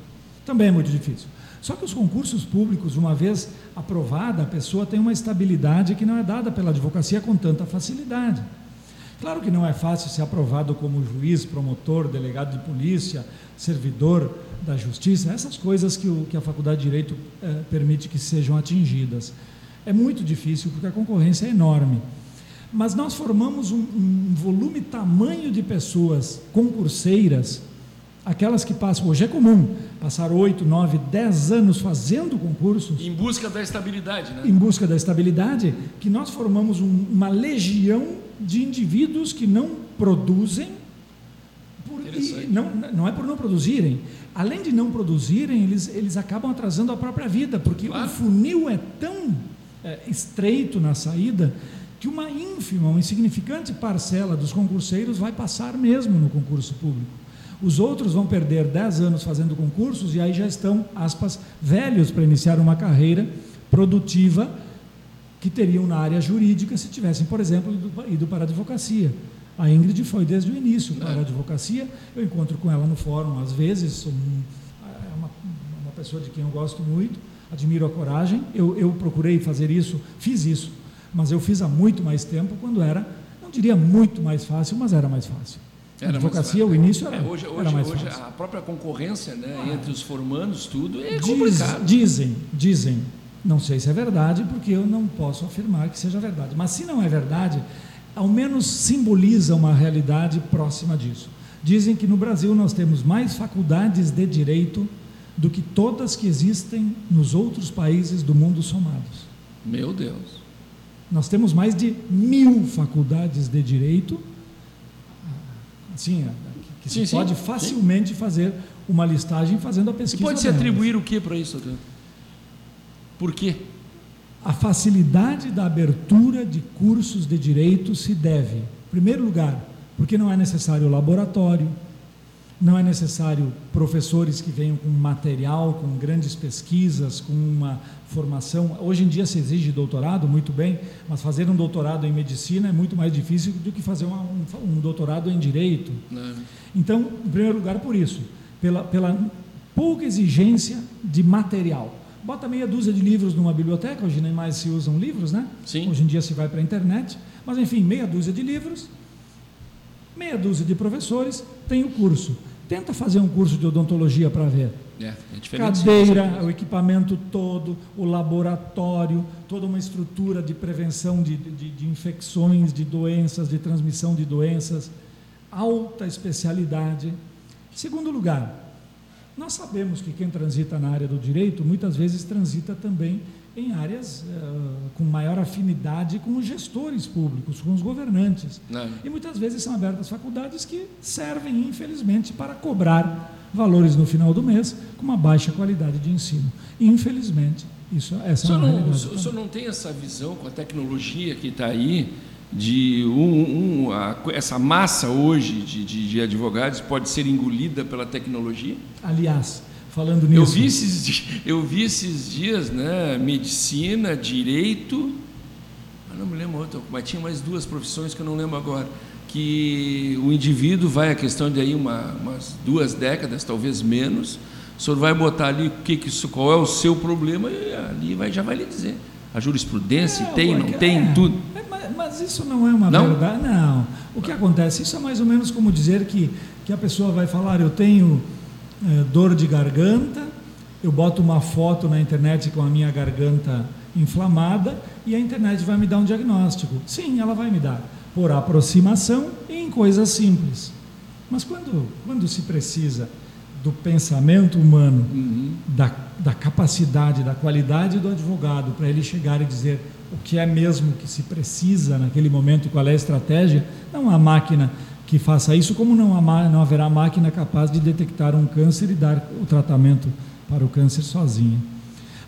Também é muito difícil. Só que os concursos públicos, uma vez aprovada, a pessoa tem uma estabilidade que não é dada pela advocacia com tanta facilidade. Claro que não é fácil ser aprovado como juiz, promotor, delegado de polícia, servidor da justiça, essas coisas que, o, que a Faculdade de Direito eh, permite que sejam atingidas. É muito difícil porque a concorrência é enorme. Mas nós formamos um, um volume tamanho de pessoas concurseiras, aquelas que passam, hoje é comum, passar 8, 9, 10 anos fazendo concursos. Em busca da estabilidade, né? Em busca da estabilidade, que nós formamos um, uma legião de indivíduos que não produzem, por, não, não é por não produzirem. Além de não produzirem, eles, eles acabam atrasando a própria vida, porque claro. o funil é tão é, estreito na saída que uma ínfima, uma insignificante parcela dos concurseiros vai passar mesmo no concurso público. Os outros vão perder 10 anos fazendo concursos e aí já estão, aspas, velhos para iniciar uma carreira produtiva que teriam na área jurídica se tivessem, por exemplo, ido para a advocacia. A Ingrid foi desde o início para a é. advocacia. Eu encontro com ela no fórum às vezes. é uma, uma pessoa de quem eu gosto muito, admiro a coragem. Eu, eu procurei fazer isso, fiz isso mas eu fiz há muito mais tempo, quando era, não diria muito mais fácil, mas era mais fácil. Era a advocacia, o início era, é, hoje, hoje, era mais hoje fácil. A própria concorrência né, ah, entre os formandos, tudo, é diz, complicado. Dizem, dizem, não sei se é verdade, porque eu não posso afirmar que seja verdade, mas se não é verdade, ao menos simboliza uma realidade próxima disso. Dizem que no Brasil nós temos mais faculdades de direito do que todas que existem nos outros países do mundo somados. Meu Deus. Nós temos mais de mil faculdades de direito, assim, que sim, se sim, pode facilmente sim. fazer uma listagem fazendo a pesquisa. E pode se atribuir o que para isso, doutor? Por quê? A facilidade da abertura de cursos de direito se deve, em primeiro lugar, porque não é necessário laboratório, não é necessário professores que venham com material, com grandes pesquisas, com uma formação. Hoje em dia se exige doutorado, muito bem, mas fazer um doutorado em medicina é muito mais difícil do que fazer uma, um, um, doutorado em direito. Não. Então, em primeiro lugar, por isso, pela, pela pouca exigência de material. Bota meia dúzia de livros numa biblioteca, hoje nem mais se usam livros, né? Sim. Hoje em dia se vai para a internet, mas enfim, meia dúzia de livros, meia dúzia de professores, tem o curso. Tenta fazer um curso de odontologia para ver. É, é Cadeira, o equipamento todo, o laboratório, toda uma estrutura de prevenção de, de, de infecções, de doenças, de transmissão de doenças, alta especialidade. Segundo lugar, nós sabemos que quem transita na área do direito muitas vezes transita também em áreas uh, com maior afinidade com os gestores públicos, com os governantes. Não. É. E muitas vezes são abertas faculdades que servem, infelizmente, para cobrar valores no final do mês com uma baixa qualidade de ensino. Infelizmente, isso, essa o é uma não, O senhor não tem essa visão com a tecnologia que está aí, de um, um, a, essa massa hoje de, de, de advogados pode ser engolida pela tecnologia? Aliás, falando nisso. Eu vi esses, eu vi esses dias, né? Medicina, direito, eu não me lembro outro, mas tinha mais duas profissões que eu não lembro agora. Que o indivíduo vai, a questão de aí uma, umas duas décadas, talvez menos, o senhor vai botar ali o que, que isso, qual é o seu problema e ali vai, já vai lhe dizer. A jurisprudência É, tem, não é, tem, tudo. É, mas, mas isso não é uma Não? verdade. Não. O que acontece? Isso é mais ou menos como dizer que, que a pessoa vai falar: eu tenho eh, dor de garganta, eu boto uma foto na internet com a minha garganta inflamada e a internet vai me dar um diagnóstico. Sim, ela vai me dar, por aproximação e em coisas simples. Mas quando, quando se precisa do pensamento humano, Uhum. da, da capacidade, da qualidade do advogado para ele chegar e dizer o que é mesmo que se precisa naquele momento, qual é a estratégia, não há máquina que faça isso, como não, há, não haverá máquina capaz de detectar um câncer e dar o tratamento para o câncer sozinha.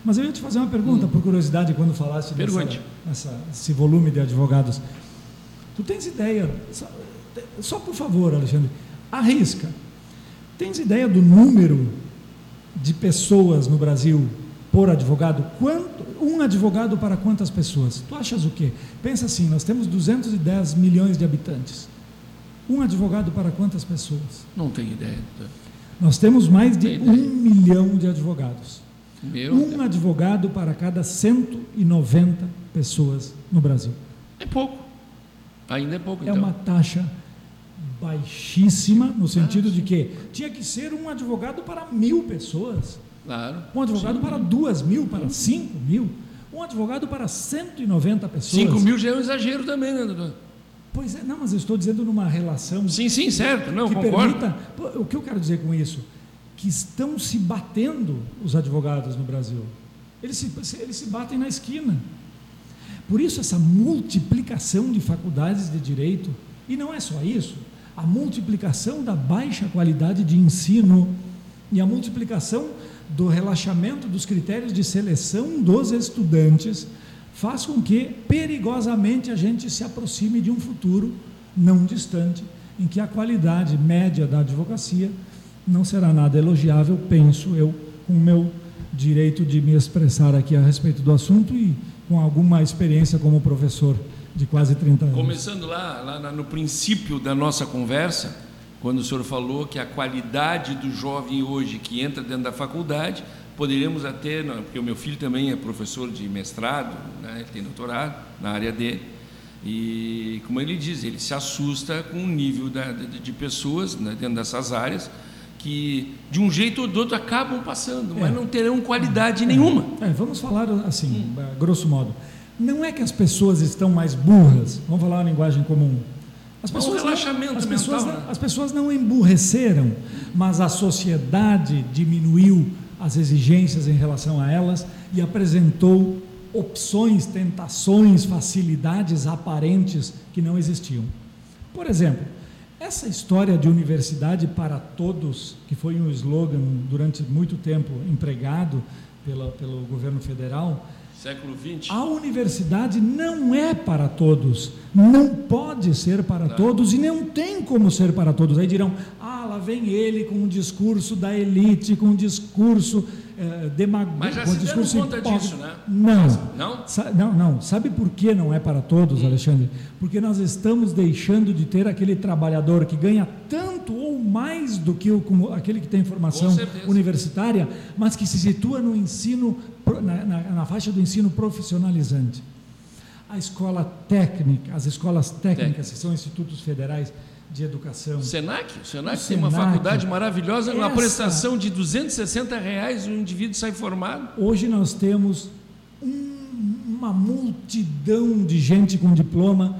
Mas eu ia te fazer uma pergunta, por curiosidade, quando falaste dessa, Pergunte. essa, esse volume de advogados. Tu tens ideia, só, só por favor, Alexandre, arrisca. Tens ideia do número de pessoas no Brasil por advogado? Quanto, um advogado para quantas pessoas? Tu achas o quê? Pensa assim, nós temos 210 milhões de habitantes. Um advogado para quantas pessoas? Não tenho ideia. Nós temos mais de um milhão de advogados. Meu Um Deus. advogado para cada 190 pessoas no Brasil. É pouco. Ainda é pouco, É então. uma taxa baixíssima, no sentido de que tinha que ser um advogado para mil pessoas, Claro. um advogado Sim. para duas mil, para cinco mil, um advogado para 190 pessoas. 5 mil já é um exagero também, né, doutor? Pois é, não, mas eu estou dizendo numa relação Sim, sim, certo. Não, que concordo. permita. O que eu quero dizer com isso? Que estão se batendo os advogados no Brasil. Eles se, eles se batem na esquina. Por isso, essa multiplicação de faculdades de direito, e não é só isso, a multiplicação da baixa qualidade de ensino e a multiplicação do relaxamento dos critérios de seleção dos estudantes faz com que perigosamente a gente se aproxime de um futuro não distante em que a qualidade média da advocacia não será nada elogiável, penso eu, com o meu direito de me expressar aqui a respeito do assunto e com alguma experiência como professor de quase 30 anos. Começando lá, lá no princípio da nossa conversa, quando o senhor falou que a qualidade do jovem hoje que entra dentro da faculdade, poderíamos até, porque o meu filho também é professor de mestrado, né, ele tem doutorado na área dele, e como ele diz, ele se assusta com o nível da- de, de pessoas né, dentro dessas áreas que de um jeito ou do outro acabam passando, mas É. não terão qualidade nenhuma. É, vamos falar assim, a grosso modo. Não é que as pessoas estão mais burras, vamos falar uma linguagem comum. As Um pessoas, relaxamento não, as, pessoas mental, não, né? as pessoas não emburreceram, mas a sociedade diminuiu as exigências em relação a elas e apresentou opções, tentações, facilidades aparentes que não existiam. Por exemplo, essa história de universidade para todos, que foi um slogan durante muito tempo empregado pela, pelo governo federal, Século XX. a universidade não é para todos, não pode ser para todos e não tem como ser para todos. Aí dirão: ah, lá vem ele com o discurso da elite, com o discurso eh, demagógico, Mas já se discurso conta hipócrita. disso, né? Não. Não? Sa- Não, não. Sabe por que não é para todos, Alexandre? Porque nós estamos deixando de ter aquele trabalhador que ganha tanto ou mais do que o, aquele que tem formação universitária, mas que se situa no ensino, na, na- na faixa do ensino profissionalizante. A escola técnica, as escolas técnicas, que são institutos federais de educação, Senac, o Senac O tem uma Senac. faculdade maravilhosa, uma Essa- prestação de 260 reais, o indivíduo sai formado. Hoje nós temos um- uma multidão de gente com diploma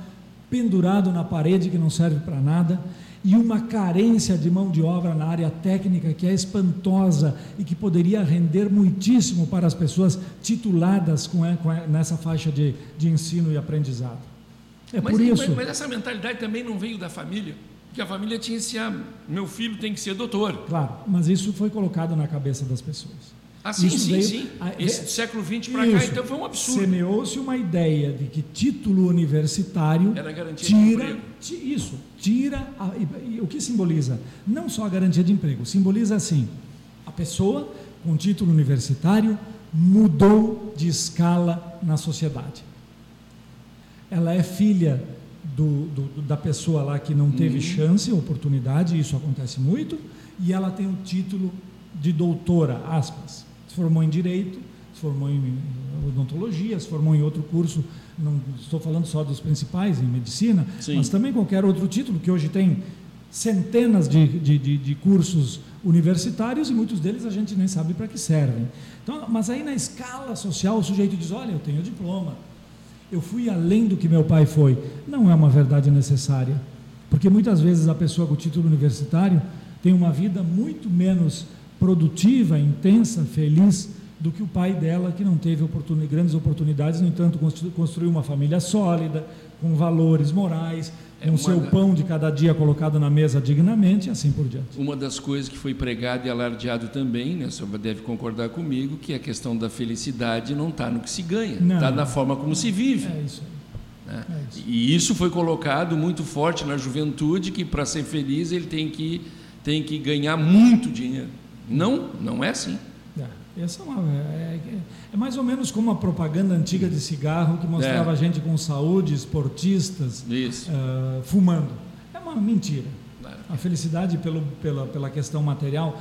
pendurado na parede que não serve para nada e uma carência de mão de obra na área técnica que é espantosa e que poderia render muitíssimo para as pessoas tituladas com, com nessa faixa de, de ensino e aprendizado. É mas, por isso. mas- mas essa mentalidade também não veio da família, porque a família tinha esse ah, meu filho tem que ser doutor. Claro, mas isso foi colocado na cabeça das pessoas. Ah, sim, sim, veio- sim. a- Esse é- do século XX para cá, então foi um absurdo. Semeou-se uma ideia de que título universitário Era garantia de tira emprego. ti- isso, tira a- e, e o que simboliza não só a garantia de emprego, simboliza assim A pessoa com título universitário mudou de escala na sociedade. Ela é filha do, do, da pessoa lá que não teve uhum. chance, oportunidade, isso acontece muito, e ela tem o título de doutora, aspas. Se formou em Direito, se formou em odontologia, se formou em outro curso, não estou falando só dos principais, em medicina, Sim. mas também qualquer outro título, que hoje tem centenas de, de, de, de cursos universitários e muitos deles a gente nem sabe para que servem. Então, mas aí na escala social o sujeito diz: olha, eu tenho diploma, eu fui além do que meu pai foi. Não é uma verdade necessária, porque muitas vezes a pessoa com título universitário tem uma vida muito menos produtiva, intensa, feliz do que o pai dela, que não teve grandes oportunidades, no entanto, construiu uma família sólida, com valores morais, é com o seu pão de cada dia colocado na mesa dignamente e assim por diante. Uma das coisas que foi pregado e alardeado também, né, o senhor deve concordar comigo, que a questão da felicidade não está no que se ganha, está na forma como se vive. É isso aí. Né? É isso. E isso foi colocado muito forte na juventude, que para ser feliz ele tem que, tem que ganhar muito dinheiro. Não, não é assim. É, essa é, uma, é, é, mais ou menos como a propaganda antiga de cigarro que mostrava é. gente com saúde, esportistas, uh, fumando. É uma mentira. A felicidade pelo, pela, pela questão material.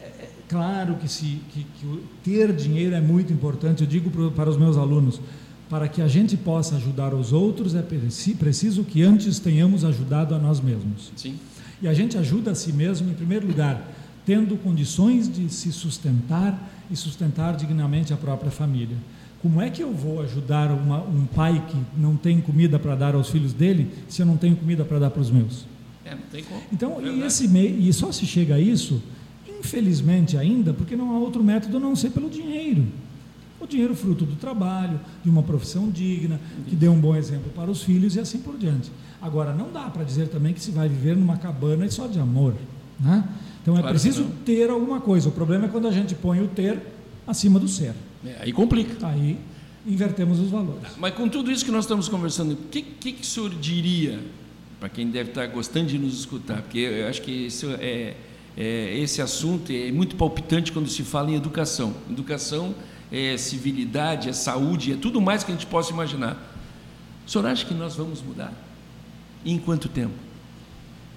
É, é claro que, se, que, que ter dinheiro é muito importante. Eu digo para os meus alunos: para que a gente possa ajudar os outros, é preciso que antes tenhamos ajudado a nós mesmos. Sim. E a gente ajuda a si mesmo, em primeiro lugar, tendo condições de se sustentar e sustentar dignamente a própria família. Como é que eu vou ajudar uma, um pai que não tem comida para dar aos filhos dele se eu não tenho comida para dar para os meus? É, não tem como. Então, e, esse meio, e só se chega a isso, infelizmente ainda, porque não há outro método a não ser pelo dinheiro. O dinheiro fruto do trabalho, de uma profissão digna, que dê um bom exemplo para os filhos e assim por diante. Agora, não dá para dizer também que se vai viver numa cabana e só de amor. Né? Então é claro preciso ter alguma coisa. O problema é quando a gente põe o ter acima do ser. É, aí complica. Aí invertemos os valores. Mas com tudo isso que nós estamos conversando, o que, que, que o senhor diria para quem deve estar gostando de nos escutar? Porque eu acho que isso é, é, esse assunto é muito palpitante quando se fala em educação. Educação é civilidade, é saúde, é tudo mais que a gente possa imaginar. O senhor acha que nós vamos mudar? E em quanto tempo?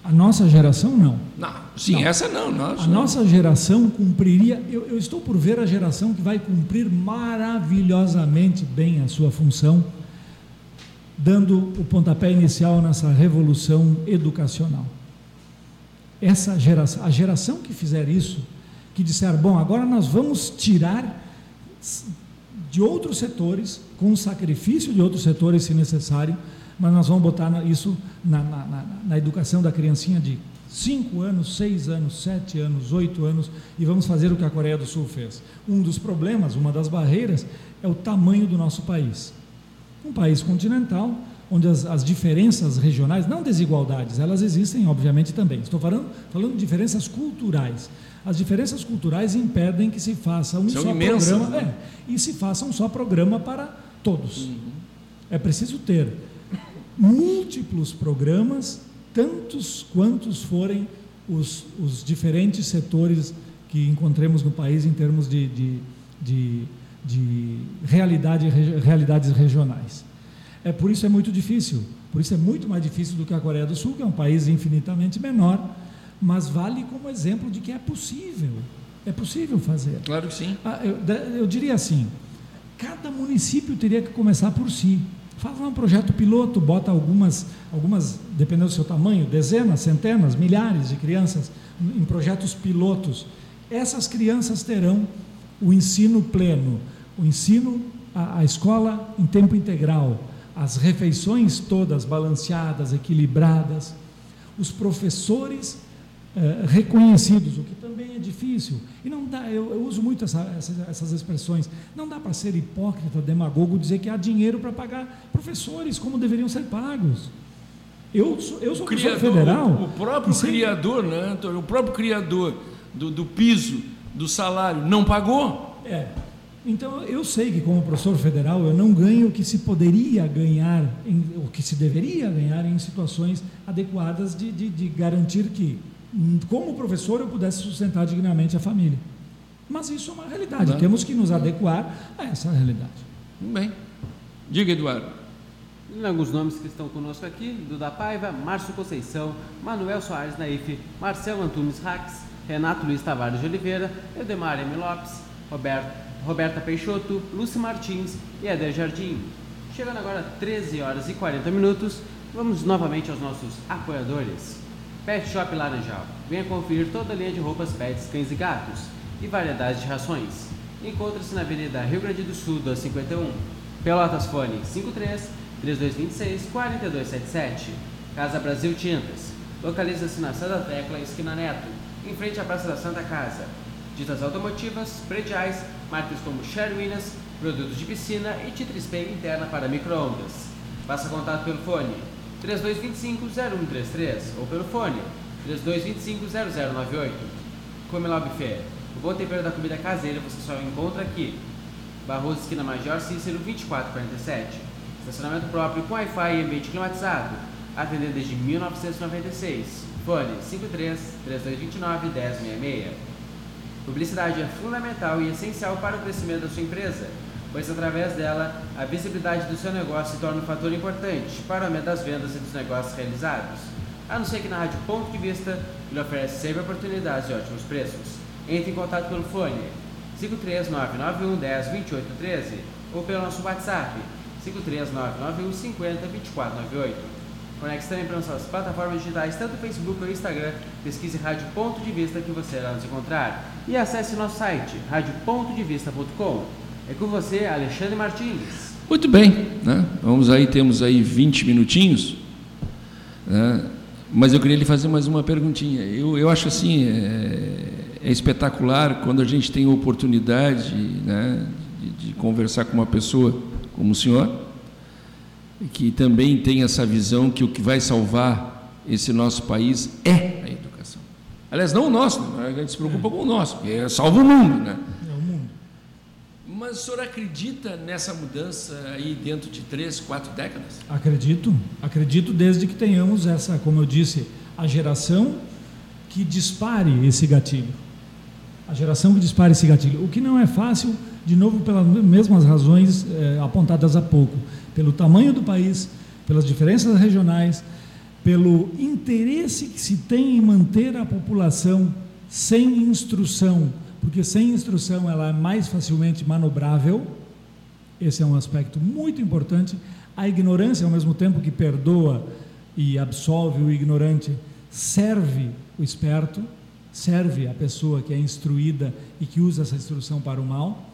A nossa geração não. Não, sim, não. essa não. Nós, a nossa geração cumpriria. Eu, eu, estou por ver a geração que vai cumprir maravilhosamente bem a sua função, dando o pontapé inicial nessa revolução educacional. Essa geração, a geração que fizer isso, que disser, bom, agora nós vamos tirar de outros setores, com sacrifício de outros setores, se necessário, mas nós vamos botar isso na, na, na, na educação da criancinha de 5 anos, 6 anos, 7 anos, 8 anos e vamos fazer o que a Coreia do Sul fez. Um dos problemas, uma das barreiras, é o tamanho do nosso país. Um país continental, onde as, as diferenças regionais, não desigualdades, elas existem, obviamente, também. Estou falando, falando de diferenças culturais. As diferenças culturais impedem que se faça um São só imensas, programa né? é, e se faça um só programa para todos. Uhum. É preciso ter múltiplos programas, tantos quantos forem os, os diferentes setores que encontremos no país em termos de, de, de, de realidade, realidades regionais. É por isso é muito difícil. Por isso é muito mais difícil do que a Coreia do Sul, que é um país infinitamente menor, mas vale como exemplo de que é possível. É possível fazer. Claro que sim. Ah, eu, eu diria assim: cada município teria que começar por si. Faz um projeto piloto, bota algumas, algumas, dependendo do seu tamanho, dezenas, centenas, milhares de crianças em projetos pilotos. Essas crianças terão o ensino pleno, o ensino, a, a escola em tempo integral, as refeições todas balanceadas, equilibradas, os professores eh, reconhecidos, o que também é difícil. E não dá, eu, eu uso muito essa, essas, essas expressões. Não dá para ser hipócrita, demagogo, dizer que há dinheiro para pagar professores como deveriam ser pagos. Eu sou, eu sou criador, federal. O, o próprio criador, né, Antônio? O próprio criador do, do piso, do salário, não pagou. É. Então eu sei que como professor federal eu não ganho o que se poderia ganhar, em, o que se deveria ganhar em situações adequadas de, de, de garantir que como professor, eu pudesse sustentar dignamente a família. Mas isso é uma realidade, Não. temos que nos adequar a essa realidade. Bem. Diga, Eduardo. Alguns nomes que estão conosco aqui: Duda Paiva, Márcio Conceição, Manuel Soares Naif, Marcelo Antunes Rax, Renato Luiz Tavares de Oliveira, Edemar M. Lopes, Roberto, Roberta Peixoto, Lúcia Martins e Eder Jardim. Chegando agora 13 horas e 40 minutos, vamos novamente aos nossos apoiadores. Pet Shop Laranjal. Venha conferir toda a linha de roupas pets, cães e gatos e variedade de rações. Encontra-se na Avenida Rio Grande do Sul, 251. Pelotas Fone 53 3226 4277. Casa Brasil Tintas. Localiza-se na Santa Tecla, esquina Neto, em frente à Praça da Santa Casa. Ditas automotivas, prediais, marcas como Sherwinas, produtos de piscina e Titrispay interna para microondas. Faça contato pelo fone 3225-0133 ou pelo fone 3225-0098. Comeló Buffet. O bom tempero da comida caseira você só encontra aqui. Barroso, esquina Major Cícero, 2447. Estacionamento próprio com Wi-Fi e ambiente climatizado. Atendendo desde 1996. Fone 53 3229 1066. Publicidade é fundamental e essencial para o crescimento da sua empresa, pois através dela a visibilidade do seu negócio se torna um fator importante para o aumento das vendas e dos negócios realizados. A não ser que na Rádio Ponto de Vista ele oferece sempre oportunidades e ótimos preços. Entre em contato pelo fone 53991 10 28 13 ou pelo nosso WhatsApp 53991 50 2498. Conecte também para nossas plataformas digitais, tanto Facebook ou Instagram. Pesquise Rádio Ponto de Vista que você irá nos encontrar. E acesse nosso site, radiopontodevista.com. É com você, Alexandre Martins. Muito bem, né? vamos aí, temos aí 20 minutinhos. Né? Mas eu queria lhe fazer mais uma perguntinha. Eu, eu acho assim, é, é espetacular quando a gente tem a oportunidade né, de, de conversar com uma pessoa como o senhor, que também tem essa visão que o que vai salvar esse nosso país é a educação. Aliás, não o nosso, né? a gente se preocupa é. com o nosso, porque é salva o mundo, né? Mas o senhor acredita nessa mudança aí dentro de três, quatro décadas? Acredito, acredito desde que tenhamos essa, como eu disse, a geração que dispare esse gatilho. A geração que dispare esse gatilho. O que não é fácil, de novo, pelas mesmas razões é, apontadas há pouco pelo tamanho do país, pelas diferenças regionais, pelo interesse que se tem em manter a população sem instrução, porque sem instrução ela é mais facilmente manobrável. Esse é um aspecto muito importante. A ignorância, ao mesmo tempo que perdoa e absolve o ignorante, serve o esperto, serve a pessoa que é instruída e que usa essa instrução para o mal.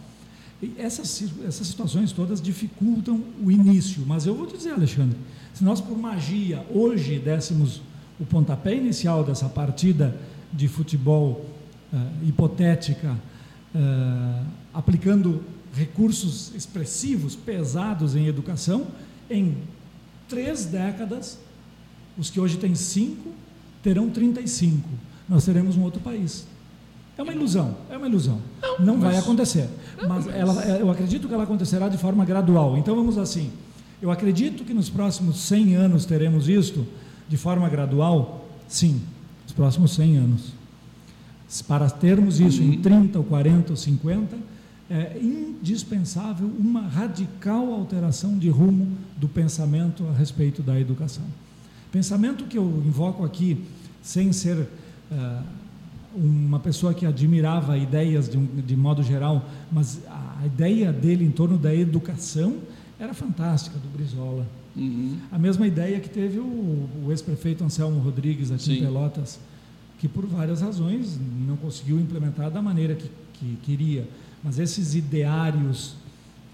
E essas, essas situações todas dificultam o início. Mas eu vou te dizer, Alexandre, se nós por magia hoje dessemos o pontapé inicial dessa partida de futebol uh, hipotética, uh, aplicando recursos expressivos, pesados em educação, em três décadas, os que hoje têm cinco terão 35. Nós teremos um outro país. É uma ilusão, é uma ilusão. Não, não vai acontecer. Mas ela, é, eu acredito que ela acontecerá de forma gradual. Então vamos assim. Eu acredito que nos próximos 100 anos teremos isto de forma gradual? Sim, nos próximos 100 anos. Para termos isso em 30 ou 40 ou 50, é indispensável uma radical alteração de rumo do pensamento a respeito da educação. Pensamento que eu invoco aqui, sem ser uh, uma pessoa que admirava ideias de, um, de modo geral, mas a ideia dele em torno da educação era fantástica, do Brizola. Uhum. A mesma ideia que teve o, o ex-prefeito Anselmo Rodrigues aqui Sim. em Pelotas, que por várias razões não conseguiu implementar da maneira que, que queria. Mas esses ideários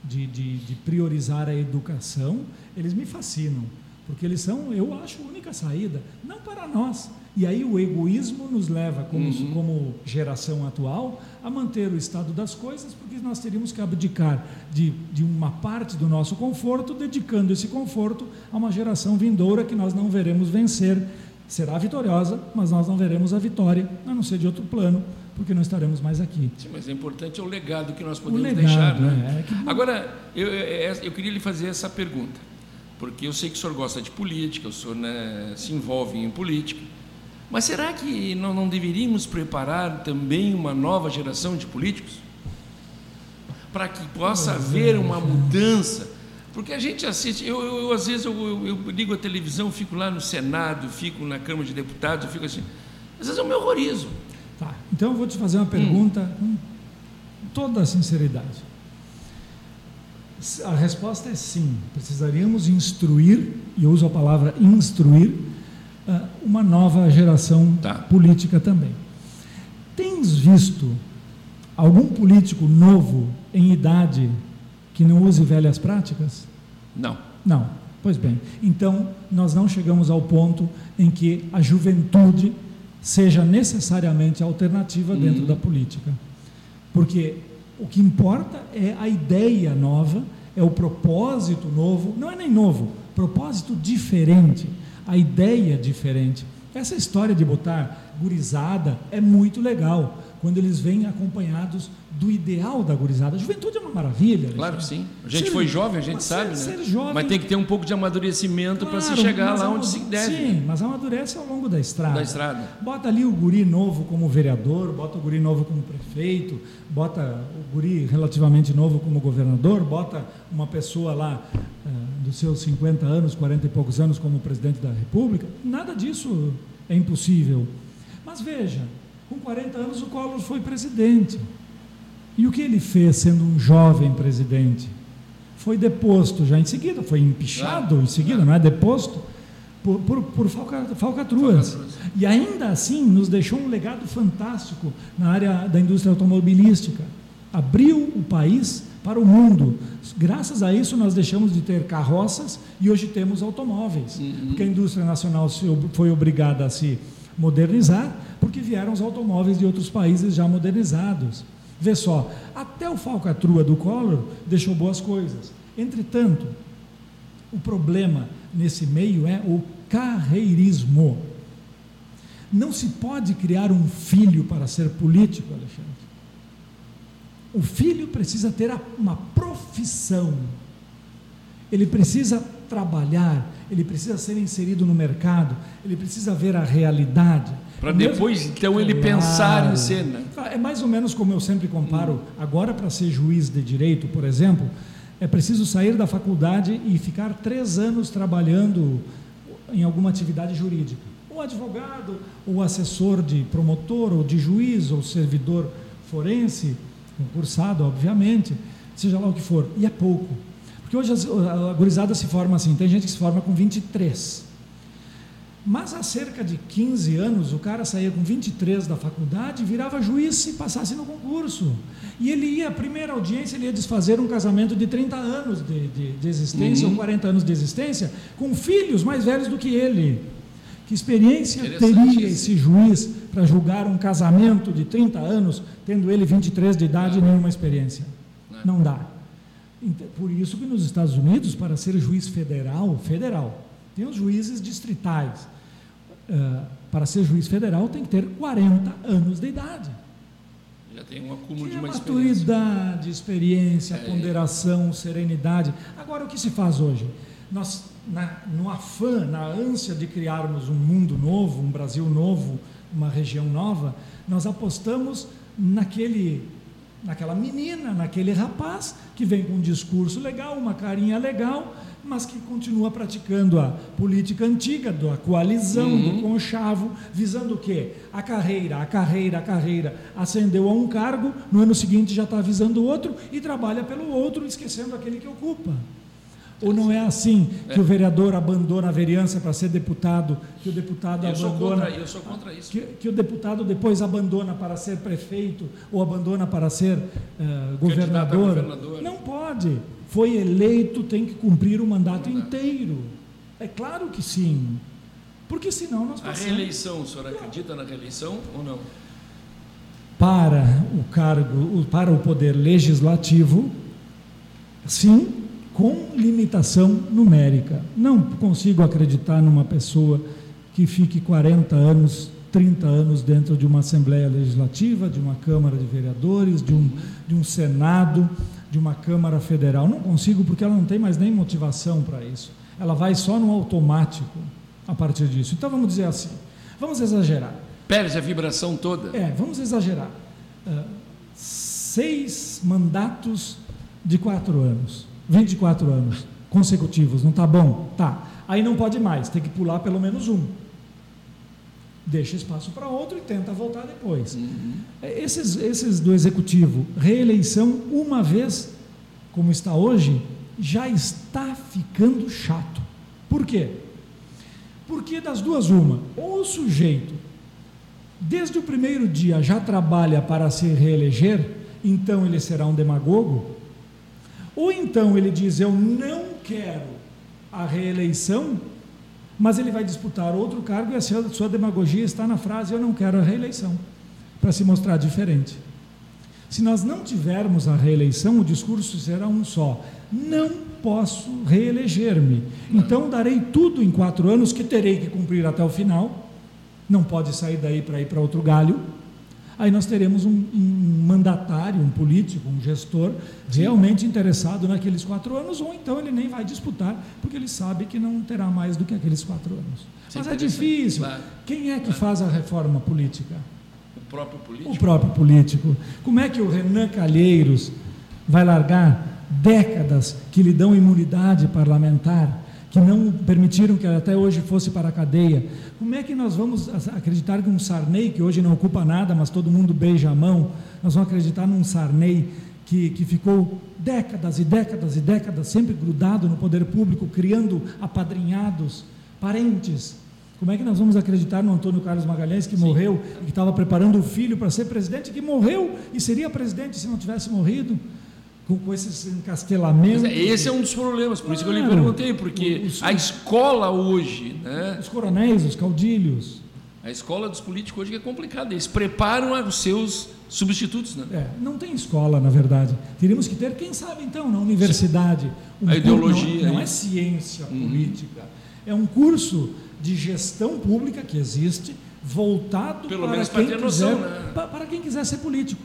de, de, de priorizar a educação, eles me fascinam, porque eles são, eu acho, a única saída, não para nós, e aí o egoísmo nos leva, como, uhum. como geração atual, a manter o estado das coisas, porque nós teríamos que abdicar de, de uma parte do nosso conforto, dedicando esse conforto a uma geração vindoura que nós não veremos vencer. Será vitoriosa, mas nós não veremos a vitória, a não ser de outro plano, porque não estaremos mais aqui. Sim, mas é importante é o legado que nós podemos legado, deixar. Né? É, é que... Agora, eu, eu, eu queria lhe fazer essa pergunta, porque eu sei que o senhor gosta de política, o senhor né, se envolve em política. Mas será que não, não deveríamos preparar também uma nova geração de políticos? Para que possa haver uma mudança? Porque a gente assiste, eu, eu, eu às vezes eu, eu, ligo a televisão, fico lá no Senado, fico na Câmara de Deputados, fico assim, às vezes eu me horrorizo. Tá, então eu vou te fazer uma pergunta hum. com toda a sinceridade. A resposta é sim, precisaríamos instruir, e eu uso a palavra instruir, ah, uma nova geração tá. política também. Tens visto algum político novo em idade que não use velhas práticas? Não. Não. Pois bem, então nós não chegamos ao ponto em que a juventude seja necessariamente alternativa dentro hum. da política. Porque o que importa é a ideia nova, é o propósito novo, não é nem novo, propósito diferente a ideia diferente. Essa história de botar gurizada é muito legal, quando eles vêm acompanhados do ideal da gurizada. A juventude é uma maravilha. Claro que sim. A gente ser, foi jovem, a gente sabe, ser, né? Ser jovem, mas tem que ter um pouco de amadurecimento claro, para se chegar lá onde se deve. Sim, mas amadurece ao longo da estrada. Da estrada. Bota ali o guri novo como vereador, bota o guri novo como prefeito, bota o guri relativamente novo como governador, bota uma pessoa lá uh, dos seus 50 anos, 40 e poucos anos como presidente da República. Nada disso é impossível. Mas veja, com 40 anos o Collor foi presidente. E o que ele fez sendo um jovem presidente? Foi deposto já em seguida, foi empichado em seguida, não é deposto, por, por, por falcatruas. falcatruas. E ainda assim nos deixou um legado fantástico na área da indústria automobilística. Abriu o país para o mundo. Graças a isso, nós deixamos de ter carroças e hoje temos automóveis. Uhum. Porque a indústria nacional foi obrigada a se modernizar, porque vieram os automóveis de outros países já modernizados. Vê só, até o falcatrua do Collor deixou boas coisas. Entretanto, o problema nesse meio é o carreirismo. Não se pode criar um filho para ser político, Alexandre. O filho precisa ter uma profissão. Ele precisa trabalhar, ele precisa ser inserido no mercado, ele precisa ver a realidade. Para depois, então, ele claro. pensar em cena. É mais ou menos como eu sempre comparo. Agora, para ser juiz de direito, por exemplo, é preciso sair da faculdade e ficar três anos trabalhando em alguma atividade jurídica. Ou advogado, ou assessor de promotor, ou de juiz, ou servidor forense, concursado, obviamente, seja lá o que for. E é pouco. Porque hoje a gurizada se forma assim, tem gente que se forma com 23. Mas há cerca de 15 anos, o cara saía com 23 da faculdade, virava juiz se passasse no concurso. E ele ia, a primeira audiência, ele ia desfazer um casamento de 30 anos de, de, de existência, uhum. ou 40 anos de existência, com filhos mais velhos do que ele. Que experiência teria esse juiz para julgar um casamento de 30 anos, tendo ele 23 de idade e nenhuma experiência? Não. Não dá. Por isso que nos Estados Unidos, para ser juiz federal, federal, tem os juízes distritais. Uh, para ser juiz federal tem que ter 40 anos de idade. Já tem um acúmulo que de uma maturidade, experiência, experiência é. ponderação, serenidade. Agora, o que se faz hoje? Nós, na, no afã, na ânsia de criarmos um mundo novo, um Brasil novo, uma região nova, nós apostamos naquele naquela menina, naquele rapaz que vem com um discurso legal, uma carinha legal, mas que continua praticando a política antiga da coalizão, uhum. do conchavo, visando o quê? A carreira, a carreira, a carreira. Ascendeu a um cargo, no ano seguinte já está visando outro e trabalha pelo outro, esquecendo aquele que ocupa. Ou não é assim que o vereador abandona a vereança para ser deputado, que o deputado eu abandona. Sou contra, eu sou contra isso. Que, que, o deputado depois abandona para ser prefeito ou abandona para ser uh, governador. governador. Não pode. Foi eleito, tem que cumprir o mandato inteiro. É claro que sim. Porque senão nós passamos. A reeleição, o senhor acredita na reeleição ou não? Para o cargo, para o poder legislativo, sim, com limitação numérica. Não consigo acreditar numa pessoa que fique 40 anos, 30 anos dentro de uma Assembleia Legislativa, de uma Câmara de Vereadores, de um, de um Senado, de uma Câmara Federal. Não consigo porque ela não tem mais nem motivação para isso. Ela vai só no automático a partir disso. Então vamos dizer assim: Vamos exagerar. Perde a vibração toda. É, vamos exagerar. Uh, seis mandatos de quatro anos, 24 anos consecutivos, não está bom? Tá. Aí não pode mais, tem que pular pelo menos um. Deixa espaço para outro e tenta voltar depois. Uhum. Esses, esses do executivo, reeleição uma vez, como está hoje, já está ficando chato. Por quê? Porque das duas, uma, ou o sujeito, desde o primeiro dia, já trabalha para se reeleger, então ele será um demagogo, ou então ele diz: Eu não quero a reeleição, mas ele vai disputar outro cargo e a sua demagogia está na frase: Eu não quero a reeleição, para se mostrar diferente. Se nós não tivermos a reeleição, o discurso será um só: Não posso reeleger-me. Então darei tudo em quatro anos que terei que cumprir até o final. Não pode sair daí para ir para outro galho aí nós teremos um, um mandatário, um político, um gestor realmente interessado naqueles quatro anos, ou então ele nem vai disputar, porque ele sabe que não terá mais do que aqueles quatro anos. Mas é difícil. Claro. Quem é que claro. faz a reforma política? O próprio político. O próprio político. Como é que o Renan Calheiros vai largar décadas que lhe dão imunidade parlamentar que não permitiram que até hoje fosse para a cadeia. Como é que nós vamos acreditar que um Sarney, que hoje não ocupa nada, mas todo mundo beija a mão, nós vamos acreditar num Sarney que, que ficou décadas e décadas e décadas sempre grudado no poder público, criando apadrinhados, parentes. Como é que nós vamos acreditar no Antônio Carlos Magalhães, que Sim. morreu e que estava preparando o filho para ser presidente, que morreu e seria presidente se não tivesse morrido? Com, com esses encastelamentos. É, esse é um dos problemas, por isso que eu lhe perguntei, porque os, a escola hoje. Né, os coronéis, os caudilhos. A escola dos políticos hoje é complicada, eles preparam os seus substitutos. Né? É, não tem escola, na verdade. Teríamos que ter, quem sabe então, na universidade. Um a ideologia. Não, não é ciência uhum. política, é um curso de gestão pública que existe, voltado Pelo para, quem quiser, noção, né? para quem quiser ser político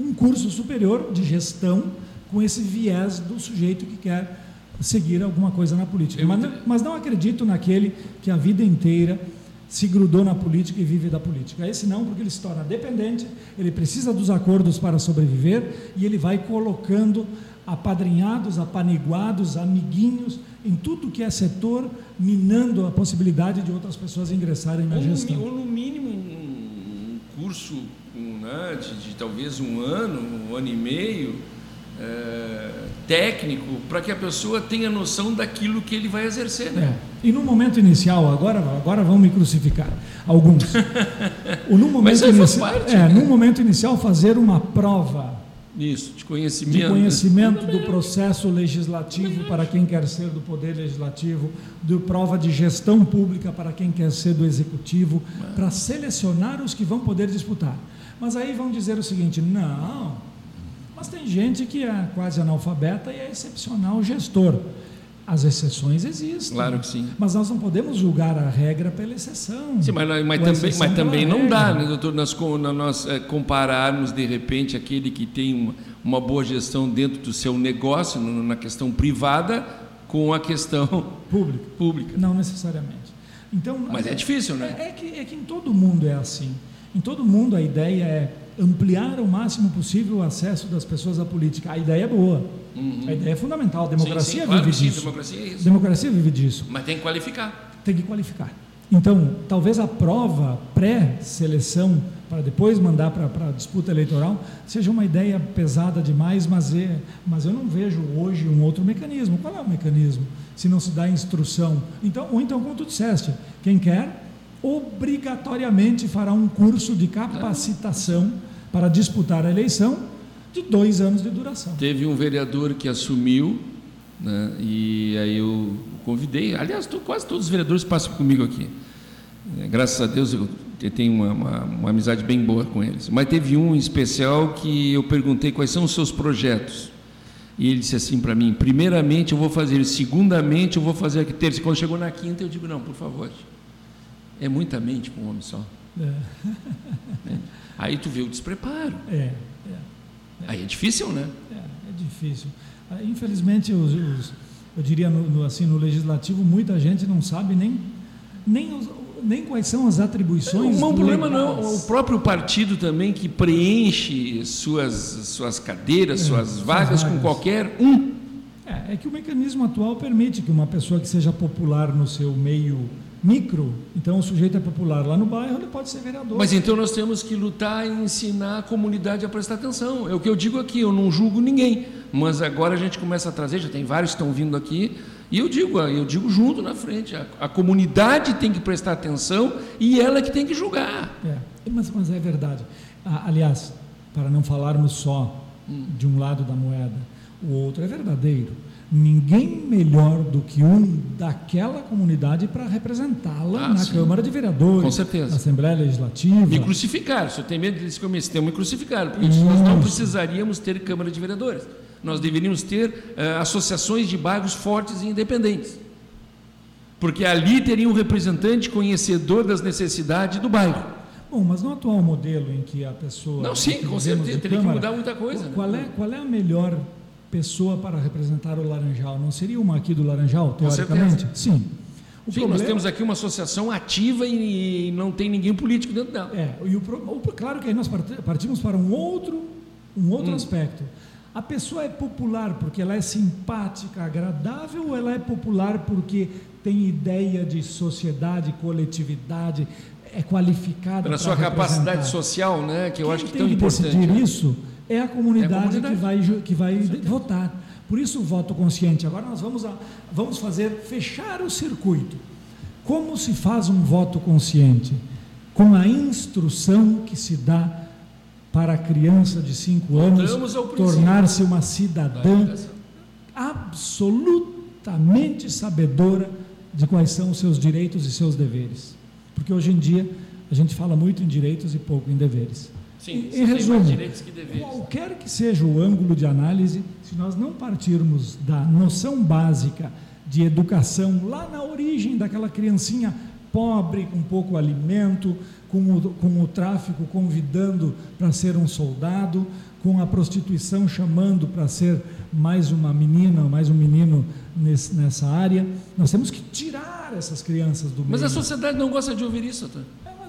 um curso superior de gestão com esse viés do sujeito que quer seguir alguma coisa na política. Mas não, mas não acredito naquele que a vida inteira se grudou na política e vive da política. Esse não, porque ele se torna dependente, ele precisa dos acordos para sobreviver e ele vai colocando apadrinhados, apaniguados, amiguinhos em tudo que é setor, minando a possibilidade de outras pessoas ingressarem na ou gestão. No, ou no mínimo um curso né, de, de, talvez um ano, um ano e meio, é, técnico, para que a pessoa tenha noção daquilo que ele vai exercer. Né? É. E no momento inicial, agora, agora vão me crucificar, alguns. No momento, inici... parte, é, né? no momento inicial, fazer uma prova. Isso, de conhecimento. De conhecimento do processo legislativo para quem quer ser do Poder Legislativo, de prova de gestão pública para quem quer ser do Executivo, para selecionar os que vão poder disputar. Mas aí vão dizer o seguinte: não, mas tem gente que é quase analfabeta e é excepcional gestor. As exceções existem. Claro que sim. Mas nós não podemos julgar a regra pela exceção. Sim, mas, mas também, mas também não regra. dá, né, doutor, nós, nós é, compararmos de repente aquele que tem uma, uma boa gestão dentro do seu negócio, na questão privada, com a questão pública. pública. Não necessariamente. Então, mas é, é difícil, né? É, é, que, é que em todo mundo é assim. Em todo mundo a ideia é ampliar o máximo possível o acesso das pessoas à política. A ideia é boa. Uhum. A ideia é fundamental. A democracia sim, sim, claro vive sim, disso. Democracia, é isso. democracia vive disso. Mas tem que qualificar. Tem que qualificar. Então, talvez a prova pré-seleção, para depois mandar para a disputa eleitoral, seja uma ideia pesada demais, mas, é, mas eu não vejo hoje um outro mecanismo. Qual é o mecanismo? Se não se dá instrução. Então, ou então, como tu disseste, quem quer obrigatoriamente fará um curso de capacitação para disputar a eleição de dois anos de duração. Teve um vereador que assumiu, né, e aí eu convidei, aliás, tô, quase todos os vereadores passam comigo aqui. É, graças a Deus eu tenho uma, uma, uma amizade bem boa com eles. Mas teve um em especial que eu perguntei quais são os seus projetos. E ele disse assim para mim: primeiramente eu vou fazer, segundamente eu vou fazer aqui, terça. Quando chegou na quinta, eu digo: não, por favor. É muita mente para um homem só. É. é. Aí tu vê o despreparo. É, é, é. Aí é difícil, né? É, é difícil. Ah, infelizmente, os, os, eu diria no, no, assim, no legislativo, muita gente não sabe nem, nem os, nem quais são as atribuições. O problema não é o próprio partido também que preenche suas, suas cadeiras, é, suas vagas, vagas com qualquer um. É, é que o mecanismo atual permite que uma pessoa que seja popular no seu meio micro, então o sujeito é popular lá no bairro, ele pode ser vereador. Mas então nós temos que lutar e ensinar a comunidade a prestar atenção. É o que eu digo aqui, eu não julgo ninguém, mas agora a gente começa a trazer, já tem vários que estão vindo aqui, e eu digo, eu digo junto na frente, a, a comunidade tem que prestar atenção e ela que tem que julgar. É, mas, mas é verdade. Ah, aliás, para não falarmos só hum. de um lado da moeda, o outro é verdadeiro ninguém melhor do que um daquela comunidade para representá-la ah, na sim. Câmara de Vereadores, Com certeza. na Assembleia Legislativa. Me crucificaram, se eu tenho medo desse começo, me crucificaram, porque Isso. nós não precisaríamos ter Câmara de Vereadores. Nós deveríamos ter uh, associações de bairros fortes e independentes. Porque ali teria um representante conhecedor das necessidades do bairro. Bom, mas no atual modelo em que a pessoa. Não, sim, com certeza, teria Câmara, que mudar muita coisa. Qual, né? é, qual é a melhor pessoa para representar o Laranjal. Não seria uma aqui do Laranjal, teoricamente? Sim. O Sim, problema... nós temos aqui uma associação ativa e não tem ninguém político dentro dela. É, e o, o, claro que aí nós partimos para um outro, um outro hum. aspecto. A pessoa é popular porque ela é simpática, agradável, ou ela é popular porque tem ideia de sociedade, coletividade, é qualificada pela sua capacidade social, né? Que eu Quem acho que tem tão que importante. decidir isso é a comunidade, é a comunidade. que vai, que vai votar. Por isso o voto consciente. Agora nós vamos, a, vamos fazer, fechar o circuito. Como se faz um voto consciente? Com a instrução que se dá para a criança de 5 anos tornar-se uma cidadã absolutamente sabedora de quais são os seus direitos e seus deveres. Porque hoje em dia a gente fala muito em direitos e pouco em deveres. Sim, em, resumo, que qualquer que seja o ângulo de análise, se nós não partirmos da noção básica de educação lá na origem daquela criancinha pobre, com pouco alimento, com o, com o tráfico convidando para ser um soldado, com a prostituição chamando para ser mais uma menina, mais um menino nesse, nessa área, nós temos que tirar essas crianças do Mas a sociedade não gosta de ouvir isso, tá?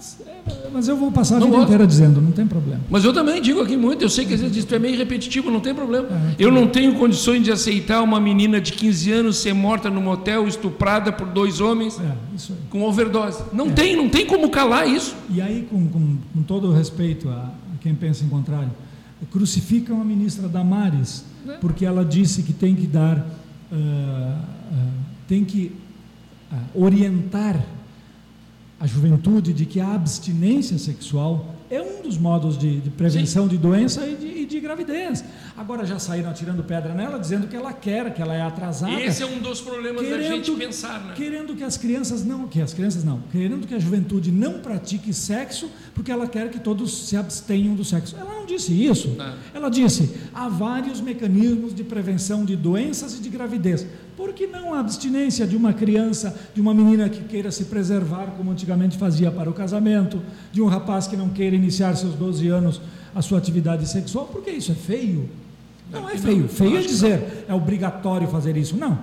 Mas, é, mas eu vou passar a não vida gosto. inteira dizendo, não tem problema. Mas eu também digo aqui muito, eu sei que às vezes isso é meio repetitivo, não tem problema. É, eu não tenho condições de aceitar uma menina de 15 anos ser morta num motel, estuprada por dois homens é, com overdose. Não é. tem, não tem como calar isso. E aí, com, com, com todo o respeito a, a, quem pensa em contrário, crucificam a ministra Damares, é. porque ela disse que tem que dar, uh, uh, tem que uh, orientar a juventude de que a abstinência sexual é um dos modos de, de prevenção Sim. de doença e de, e de, gravidez. Agora já saíram atirando pedra nela, dizendo que ela quer, que ela é atrasada. Esse é um dos problemas querendo, da gente pensar, né? Querendo que as crianças não, que as crianças não, querendo que a juventude não pratique sexo, porque ela quer que todos se abstenham do sexo. Ela não disse isso. Não. Ela disse: há vários mecanismos de prevenção de doenças e de gravidez. Por que não a abstinência de uma criança, de uma menina que queira se preservar, como antigamente fazia para o casamento, de um rapaz que não queira iniciar seus 12 anos a sua atividade sexual? Porque isso é feio. Não é feio. Feio é dizer é obrigatório fazer isso. Não.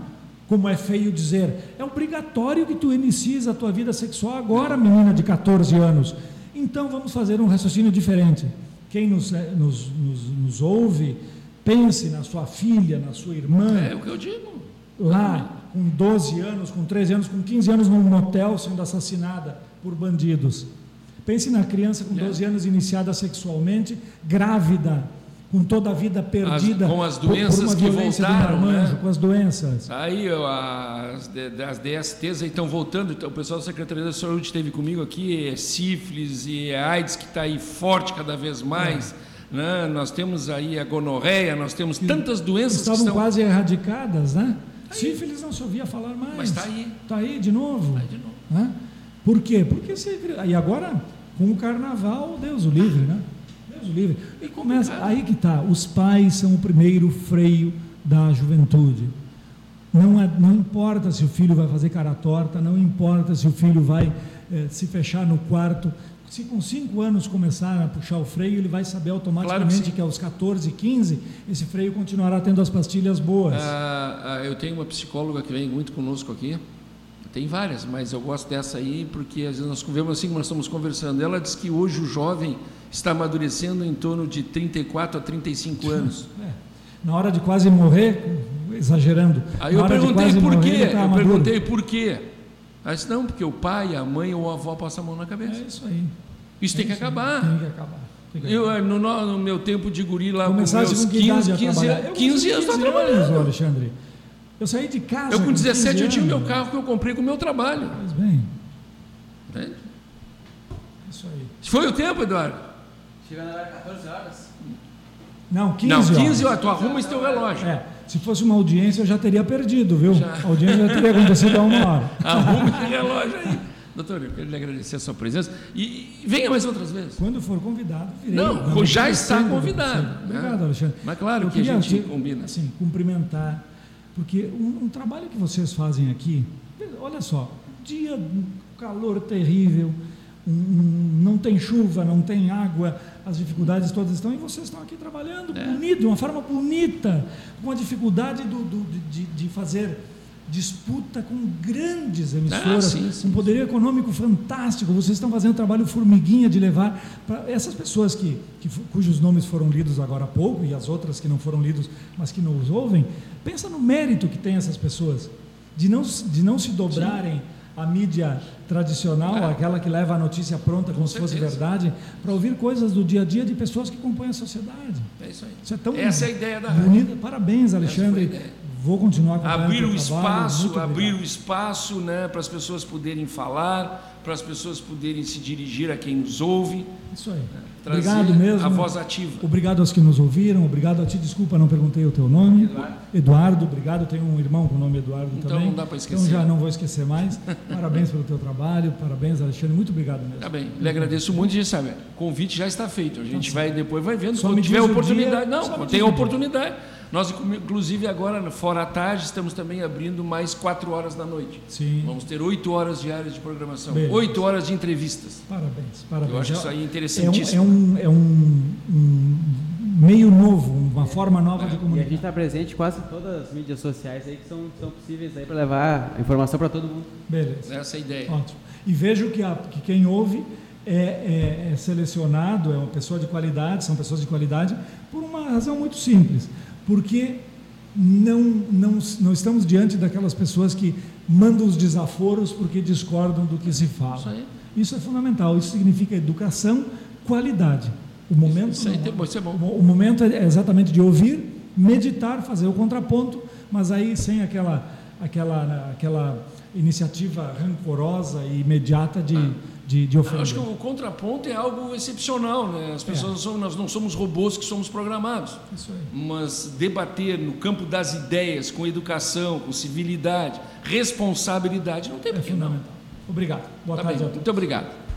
Como é feio dizer é obrigatório que tu inicies a tua vida sexual agora, menina de 14 anos. Então vamos fazer um raciocínio diferente. Quem nos, eh, nos, nos, nos ouve, pense na sua filha, na sua irmã. É o que eu digo lá com 12 anos, com 13 anos, com 15 anos num motel sendo assassinada por bandidos. Pense na criança com 12 anos iniciada sexualmente, grávida, com toda a vida perdida as, com as doenças por, por que voltaram, marmanjo, né? com as doenças. Aí as, as DSTs estão voltando, então, o pessoal da Secretaria da Saúde esteve comigo aqui, é sífilis e é AIDS que está aí forte cada vez mais. É. Né? Nós temos aí a gonorreia, nós temos tantas doenças estavam que estão... quase erradicadas, né? Tá Sífilis não se ouvia falar mais. Mas está aí. Está aí de novo. Tá aí de novo. Né? Por quê? Porque você. E agora, com o carnaval, Deus o livre, né? Deus o livre. E começa. Aí que está. Os pais são o primeiro freio da juventude. Não, é, não importa se o filho vai fazer cara torta, não importa se o filho vai eh, se fechar no quarto se com 5 anos começar a puxar o freio, ele vai saber automaticamente claro que, que, aos 14, 15, esse freio continuará tendo as pastilhas boas. Ah, ah, eu tenho uma psicóloga que vem muito conosco aqui, Tem várias, mas eu gosto dessa aí porque às vezes nós vemos assim nós estamos conversando. Ela diz que hoje o jovem está amadurecendo em torno de 34 a 35 anos. É. Na hora de quase morrer, exagerando. Aí eu perguntei por morrer, quê? Tá eu perguntei por quê. Aí disse, não, porque o pai, a mãe ou a avó passam a mão na cabeça. É isso aí. Isso é tem, que isso acabar. tem que acabar. Eu, no, no, meu tempo de guri lá, com meus 15, 15, 15, 15 anos, estou trabalhando. Alexandre. Eu saí de casa. Eu com 17 eu tinha o meu carro que eu comprei com o meu trabalho. Mas bem. Entende? Isso aí. Foi o tempo, Eduardo? Chegando agora 14 horas. Não, 15 Não, 15 horas. Tu arruma esse teu relógio. É. Se fosse uma audiência, eu já teria perdido, viu? Já. A audiência já teria acontecido há uma hora. Arruma esse relógio aí. Doutor, eu quero lhe agradecer a sua presença e, e venha mais outras vezes. Quando for convidado, virei. Não, já está convidado. Né? Obrigado, Alexandre. Mas claro eu que a gente combina. Assim, cumprimentar porque um, um, trabalho que vocês fazem aqui, olha só, dia, calor terrível, não tem chuva, não tem água, as dificuldades todas estão, e vocês estão aqui trabalhando é. bonito, de uma forma bonita, com a dificuldade do, do, de, de fazer disputa com grandes emissoras, ah, sim, sim. um poder econômico fantástico. Vocês estão fazendo um trabalho formiguinha de levar para essas pessoas que, que, cujos nomes foram lidos agora há pouco e as outras que não foram lidos, mas que não os ouvem. Pensa no mérito que tem essas pessoas de não, de não se dobrarem. Sim. A mídia tradicional, é. aquela que leva a notícia pronta como com se fosse verdade, para ouvir coisas do dia a dia de pessoas que compõem a sociedade. É isso aí. Isso é tão Essa é a ideia da bonita. Parabéns, Alexandre vou continuar abrir o espaço, abrir o espaço, né, para as pessoas poderem falar, para as pessoas poderem se dirigir a quem nos ouve. Isso aí. Né, obrigado mesmo. A voz ativa. Obrigado aos que nos ouviram. Obrigado a ti. Desculpa, não perguntei o teu nome. Eduardo. Eduardo obrigado. Tenho um irmão com o nome Eduardo então, também. Então não dá para esquecer. Então já não vou esquecer mais. parabéns pelo teu trabalho. Parabéns, Alexandre. Muito obrigado mesmo. Tá bem. Lhe agradeço muito. E sabe, o convite já está feito. A gente tá vai depois vai vendo. Só quando tiver oportunidade. Dia, não, tem oportunidade. Nós, inclusive, agora, fora a tarde, estamos também abrindo mais quatro horas da noite. Sim. Vamos ter oito horas diárias de programação. Oito horas de entrevistas. Parabéns, parabéns. Eu acho isso aí interessantíssimo. É um, é um, é um, um meio novo, uma forma nova é. de comunicar. E a gente está presente quase em todas as mídias sociais aí que são, são possíveis aí para levar informação para todo mundo. Beleza. Essa é a ideia. Ótimo. E vejo que, a, que quem ouve é, é, é, selecionado, é uma pessoa de qualidade, são pessoas de qualidade, por uma razão muito simples porque não, não, não estamos diante daquelas pessoas que mandam os desaforos porque discordam do que se fala. Isso, isso é fundamental, isso significa educação, qualidade. O momento, isso, isso, aí, isso é bom. O momento é exatamente de ouvir, meditar, fazer o contraponto, mas aí sem aquela, aquela, aquela iniciativa rancorosa e imediata de. Ah de, de ofender. Acho que o contraponto é algo excepcional, né? As pessoas é. não somos, nós não somos robôs que somos programados. Isso aí. Mas debater no campo das ideias, com educação, com civilidade, responsabilidade, não tem é fundamental. Obrigado. Boa tá tarde. Bem. Muito obrigado.